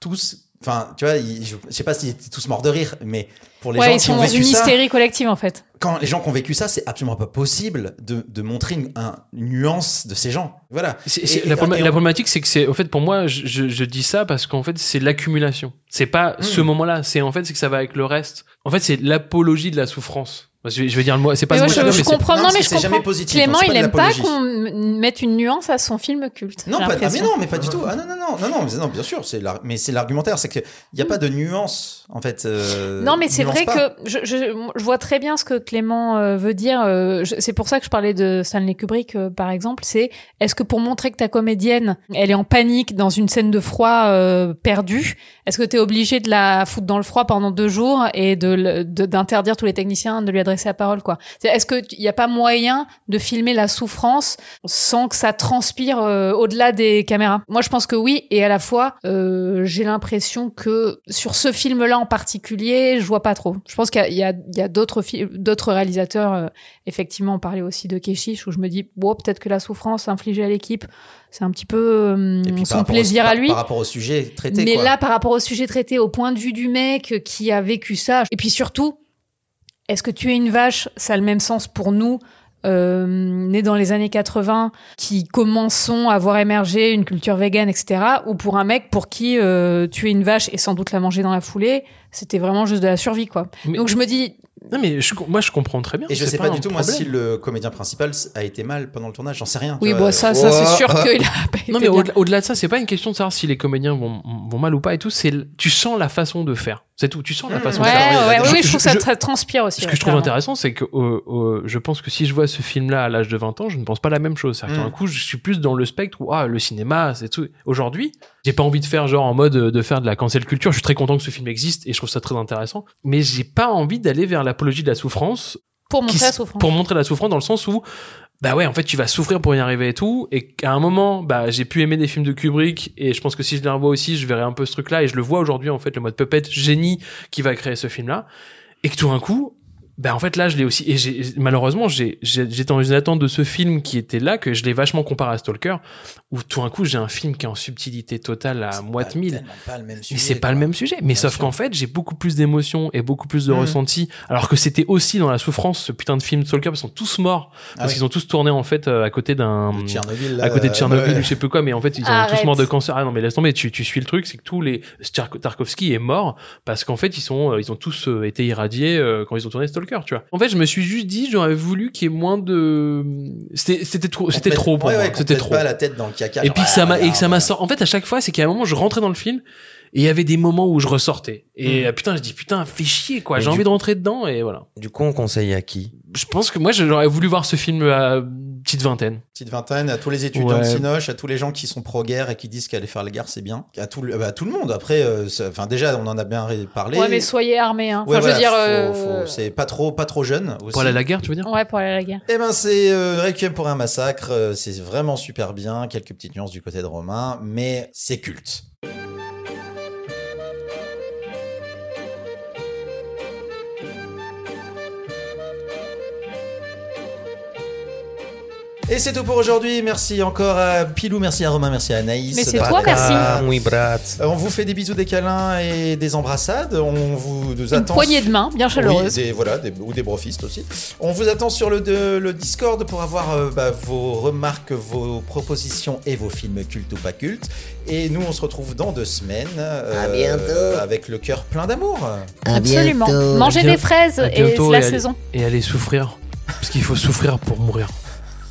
[SPEAKER 1] tous. Enfin, tu vois, ils- je, je sais pas s'ils étaient tous morts de rire, mais pour les
[SPEAKER 2] Ouais,
[SPEAKER 1] gens
[SPEAKER 2] ils
[SPEAKER 1] qui
[SPEAKER 2] sont
[SPEAKER 1] ont
[SPEAKER 2] dans
[SPEAKER 1] vécu
[SPEAKER 2] une
[SPEAKER 1] ça,
[SPEAKER 2] hystérie collective en fait.
[SPEAKER 1] quand les gens qui ont vécu ça, c'est absolument pas possible de, de montrer une, un- une nuance de ces gens. Voilà.
[SPEAKER 3] C'est-
[SPEAKER 1] Et-
[SPEAKER 3] c'est-
[SPEAKER 1] et-
[SPEAKER 3] la, probléma-
[SPEAKER 1] et on-
[SPEAKER 3] la problématique, c'est que c'est, au fait, pour moi, je, je, je dis ça parce qu'en fait, c'est l'accumulation. C'est pas ce
[SPEAKER 1] Hmm.
[SPEAKER 3] moment-là. C'est en fait, c'est que ça va avec le reste. En fait, c'est l'apologie de la souffrance. Je vais, je vais dire le mot. C'est pas
[SPEAKER 2] Mais
[SPEAKER 3] ce
[SPEAKER 2] ouais,
[SPEAKER 3] mot-là,
[SPEAKER 2] je,
[SPEAKER 3] mais
[SPEAKER 2] je comprends.
[SPEAKER 1] non,
[SPEAKER 2] mais je
[SPEAKER 1] c'est jamais
[SPEAKER 2] comprends.
[SPEAKER 1] positif,
[SPEAKER 2] Clément,
[SPEAKER 1] c'est pas
[SPEAKER 2] il
[SPEAKER 1] de
[SPEAKER 2] aime pas qu'on mette une nuance à son film culte.
[SPEAKER 1] Non, pas, ah, mais non, mais pas du tout. Ah non, non, non, non, non, mais non, bien sûr, c'est mais c'est l'argumentaire, c'est qu'il n'y a pas de nuance, en fait. euh,
[SPEAKER 2] Non, mais c'est vrai
[SPEAKER 1] pas.
[SPEAKER 2] que je, je, je vois très bien ce que Clément euh, veut dire. euh, c'est pour ça que je parlais de Stanley Kubrick, par exemple. C'est est-ce que pour montrer que ta comédienne, elle est en panique dans une scène de froid euh, perdue, est-ce que tu es obligé de la foutre dans le froid pendant deux jours et de le- de- d'interdire tous les techniciens de lui adresser dresser la parole, quoi. Est-ce que il n'y a pas moyen de filmer la souffrance sans que ça transpire euh, au-delà des caméras? Moi, je pense que oui, et à la fois, euh, j'ai l'impression que sur ce film-là en particulier, je vois pas trop. Je pense qu'il y a, a, a d'autres d'autres réalisateurs. euh, effectivement, on parlait aussi de Keshish, où je me dis, bon, peut-être que la souffrance infligée à l'équipe, c'est un petit peu euh,
[SPEAKER 1] puis
[SPEAKER 2] son
[SPEAKER 1] au-
[SPEAKER 2] plaisir à
[SPEAKER 1] par-
[SPEAKER 2] lui.
[SPEAKER 1] Par rapport au sujet traité.
[SPEAKER 2] Mais
[SPEAKER 1] quoi.
[SPEAKER 2] là, par rapport au sujet traité, au point de vue du mec qui a vécu ça, et puis surtout, est-ce que tuer une vache, ça a le même sens pour nous, euh, nés dans les années 80, qui commençons à voir émerger une culture végane, etc., ou pour un mec pour qui euh, tuer une vache et sans doute la manger dans la foulée, c'était vraiment juste de la survie, quoi.
[SPEAKER 3] Mais-
[SPEAKER 2] Donc je me dis,
[SPEAKER 3] Non, mais je- moi, je comprends très bien.
[SPEAKER 1] Et je sais pas, du tout, moi, si le comédien principal a été mal pendant le tournage, j'en sais rien.
[SPEAKER 2] oui,
[SPEAKER 1] vois.
[SPEAKER 2] bon, ça, ça c'est sûr
[SPEAKER 4] Oh.
[SPEAKER 2] qu'il a pas été
[SPEAKER 3] Non, mais au-delà de ça, c'est pas une question de savoir si les comédiens vont, vont mal ou pas et tout. C'est le- tu sens la façon de faire. C'est tout. Tu sens la
[SPEAKER 1] Mmh.
[SPEAKER 3] façon
[SPEAKER 2] Ouais,
[SPEAKER 3] de faire.
[SPEAKER 2] ouais, ouais,
[SPEAKER 3] Je-
[SPEAKER 2] oui, je trouve ça
[SPEAKER 3] je-
[SPEAKER 2] transpire aussi.
[SPEAKER 3] Ce que je trouve
[SPEAKER 2] clairement.
[SPEAKER 3] intéressant, c'est que euh, euh, je pense que si je vois ce film-là à l'âge de 20 ans, je ne pense pas la même chose. C'est-à-dire que
[SPEAKER 1] Mm.
[SPEAKER 3] D'un coup, je suis plus dans le spectre où ah, le cinéma, c'est tout. Aujourd'hui, j'ai pas envie de faire genre en mode euh, de faire de la cancel culture. Je suis très content que ce film existe et je trouve ça très intéressant. Mais j'ai pas envie d'aller vers l'apologie de la souffrance
[SPEAKER 2] Pour montrer la souffrance.
[SPEAKER 3] pour montrer la souffrance dans le sens où bah ouais en fait tu vas souffrir pour y arriver et tout et qu'à un moment bah j'ai pu aimer des films de Kubrick et je pense que si je les revois aussi je verrai un peu ce truc là et je le vois aujourd'hui en fait le mode puppet génie qui va créer ce film là et que tout d'un coup bah en fait là je l'ai aussi et j'ai malheureusement j'ai j'ai- j'étais dans une attente de ce film qui était là que je l'ai vachement comparé à Stalker où tout d'un coup j'ai un film qui est en subtilité totale à moite mille
[SPEAKER 1] tellement pas le même
[SPEAKER 3] mais c'est pas le même sujet. Mais
[SPEAKER 1] Bien
[SPEAKER 3] sauf qu'en fait, j'ai beaucoup plus d'émotions et beaucoup plus de
[SPEAKER 1] Mm.
[SPEAKER 3] ressentis. Alors que c'était aussi dans la souffrance, ce putain de film Stalker, ils sont tous morts.
[SPEAKER 1] Ah
[SPEAKER 3] Parce
[SPEAKER 1] oui.
[SPEAKER 3] qu'ils ont tous tourné, en fait, euh, à côté d'un, à côté de
[SPEAKER 1] là,
[SPEAKER 3] Tchernobyl
[SPEAKER 1] ouais.
[SPEAKER 3] ou je sais plus quoi. Mais en fait, ils ont
[SPEAKER 2] Arrête.
[SPEAKER 3] tous morts de cancer. Ah non, mais laisse tomber. Tu, tu suis le truc, c'est que tous les, Tarkovsky est mort parce qu'en fait, ils sont, euh, ils ont tous euh, été irradiés euh, quand ils ont tourné Stalker, tu vois. En fait, je me suis juste dit, j'aurais voulu qu'il y ait moins de, c'était, c'était trop, c'était trop pour
[SPEAKER 1] ouais, ouais,
[SPEAKER 3] C'était trop.
[SPEAKER 1] pas la tête dans le caca.
[SPEAKER 3] Et puis que
[SPEAKER 1] ah,
[SPEAKER 3] ça m'a et que ça m'a sorti. En fait, à chaque fois, c'est qu'à un moment, je rentrais dans le film et il y avait des moments où je ressortais. Et
[SPEAKER 1] Mm.
[SPEAKER 3] euh, putain, je dis putain, fais chier quoi. J'ai envie de rentrer dedans et voilà.
[SPEAKER 4] Du coup, on conseille à qui?
[SPEAKER 3] Je pense que moi, j'aurais voulu voir ce film à petite vingtaine.
[SPEAKER 1] Petite vingtaine, à tous les étudiants
[SPEAKER 3] Ouais.
[SPEAKER 1] de Cinoche, à tous les gens qui sont pro-guerre et qui disent qu'aller faire la guerre c'est bien, à tout, le, bah, à tout le monde. Après, euh, ça- enfin déjà on en a bien parlé.
[SPEAKER 2] Ouais, mais soyez armés. Hein.
[SPEAKER 1] Ouais,
[SPEAKER 2] Enfin, je veux dire.
[SPEAKER 1] voilà,
[SPEAKER 2] euh,
[SPEAKER 1] c'est pas trop, pas trop jeune. Aussi.
[SPEAKER 3] Pour aller à la guerre, tu veux dire?
[SPEAKER 2] Ouais, pour aller à la guerre.
[SPEAKER 1] Eh ben c'est euh, Requiem pour un massacre, c'est vraiment super bien, quelques petites nuances du côté de Romain, mais c'est culte. Et c'est tout pour aujourd'hui. Merci encore à Pilou, merci à Romain, merci à Anaïs.
[SPEAKER 2] Mais c'est toi, merci.
[SPEAKER 4] Ah, oui, brat.
[SPEAKER 1] Euh, On vous fait des bisous, des câlins et des embrassades. On vous nous
[SPEAKER 2] Une
[SPEAKER 1] attend.
[SPEAKER 2] poignée de main, bien chaleureuse.
[SPEAKER 1] Oui, des, voilà, des- ou des brofistes aussi. On vous attend sur le, de- le Discord pour avoir euh, bah, vos remarques, vos propositions et vos films cultes ou pas cultes. Et nous, on se retrouve dans deux semaines. euh,
[SPEAKER 4] À bientôt.
[SPEAKER 1] Avec le cœur plein d'amour.
[SPEAKER 2] Absolument. Mangez des fraises et la
[SPEAKER 3] et allez-
[SPEAKER 2] saison.
[SPEAKER 3] Et aller souffrir. Parce qu'il faut souffrir pour mourir.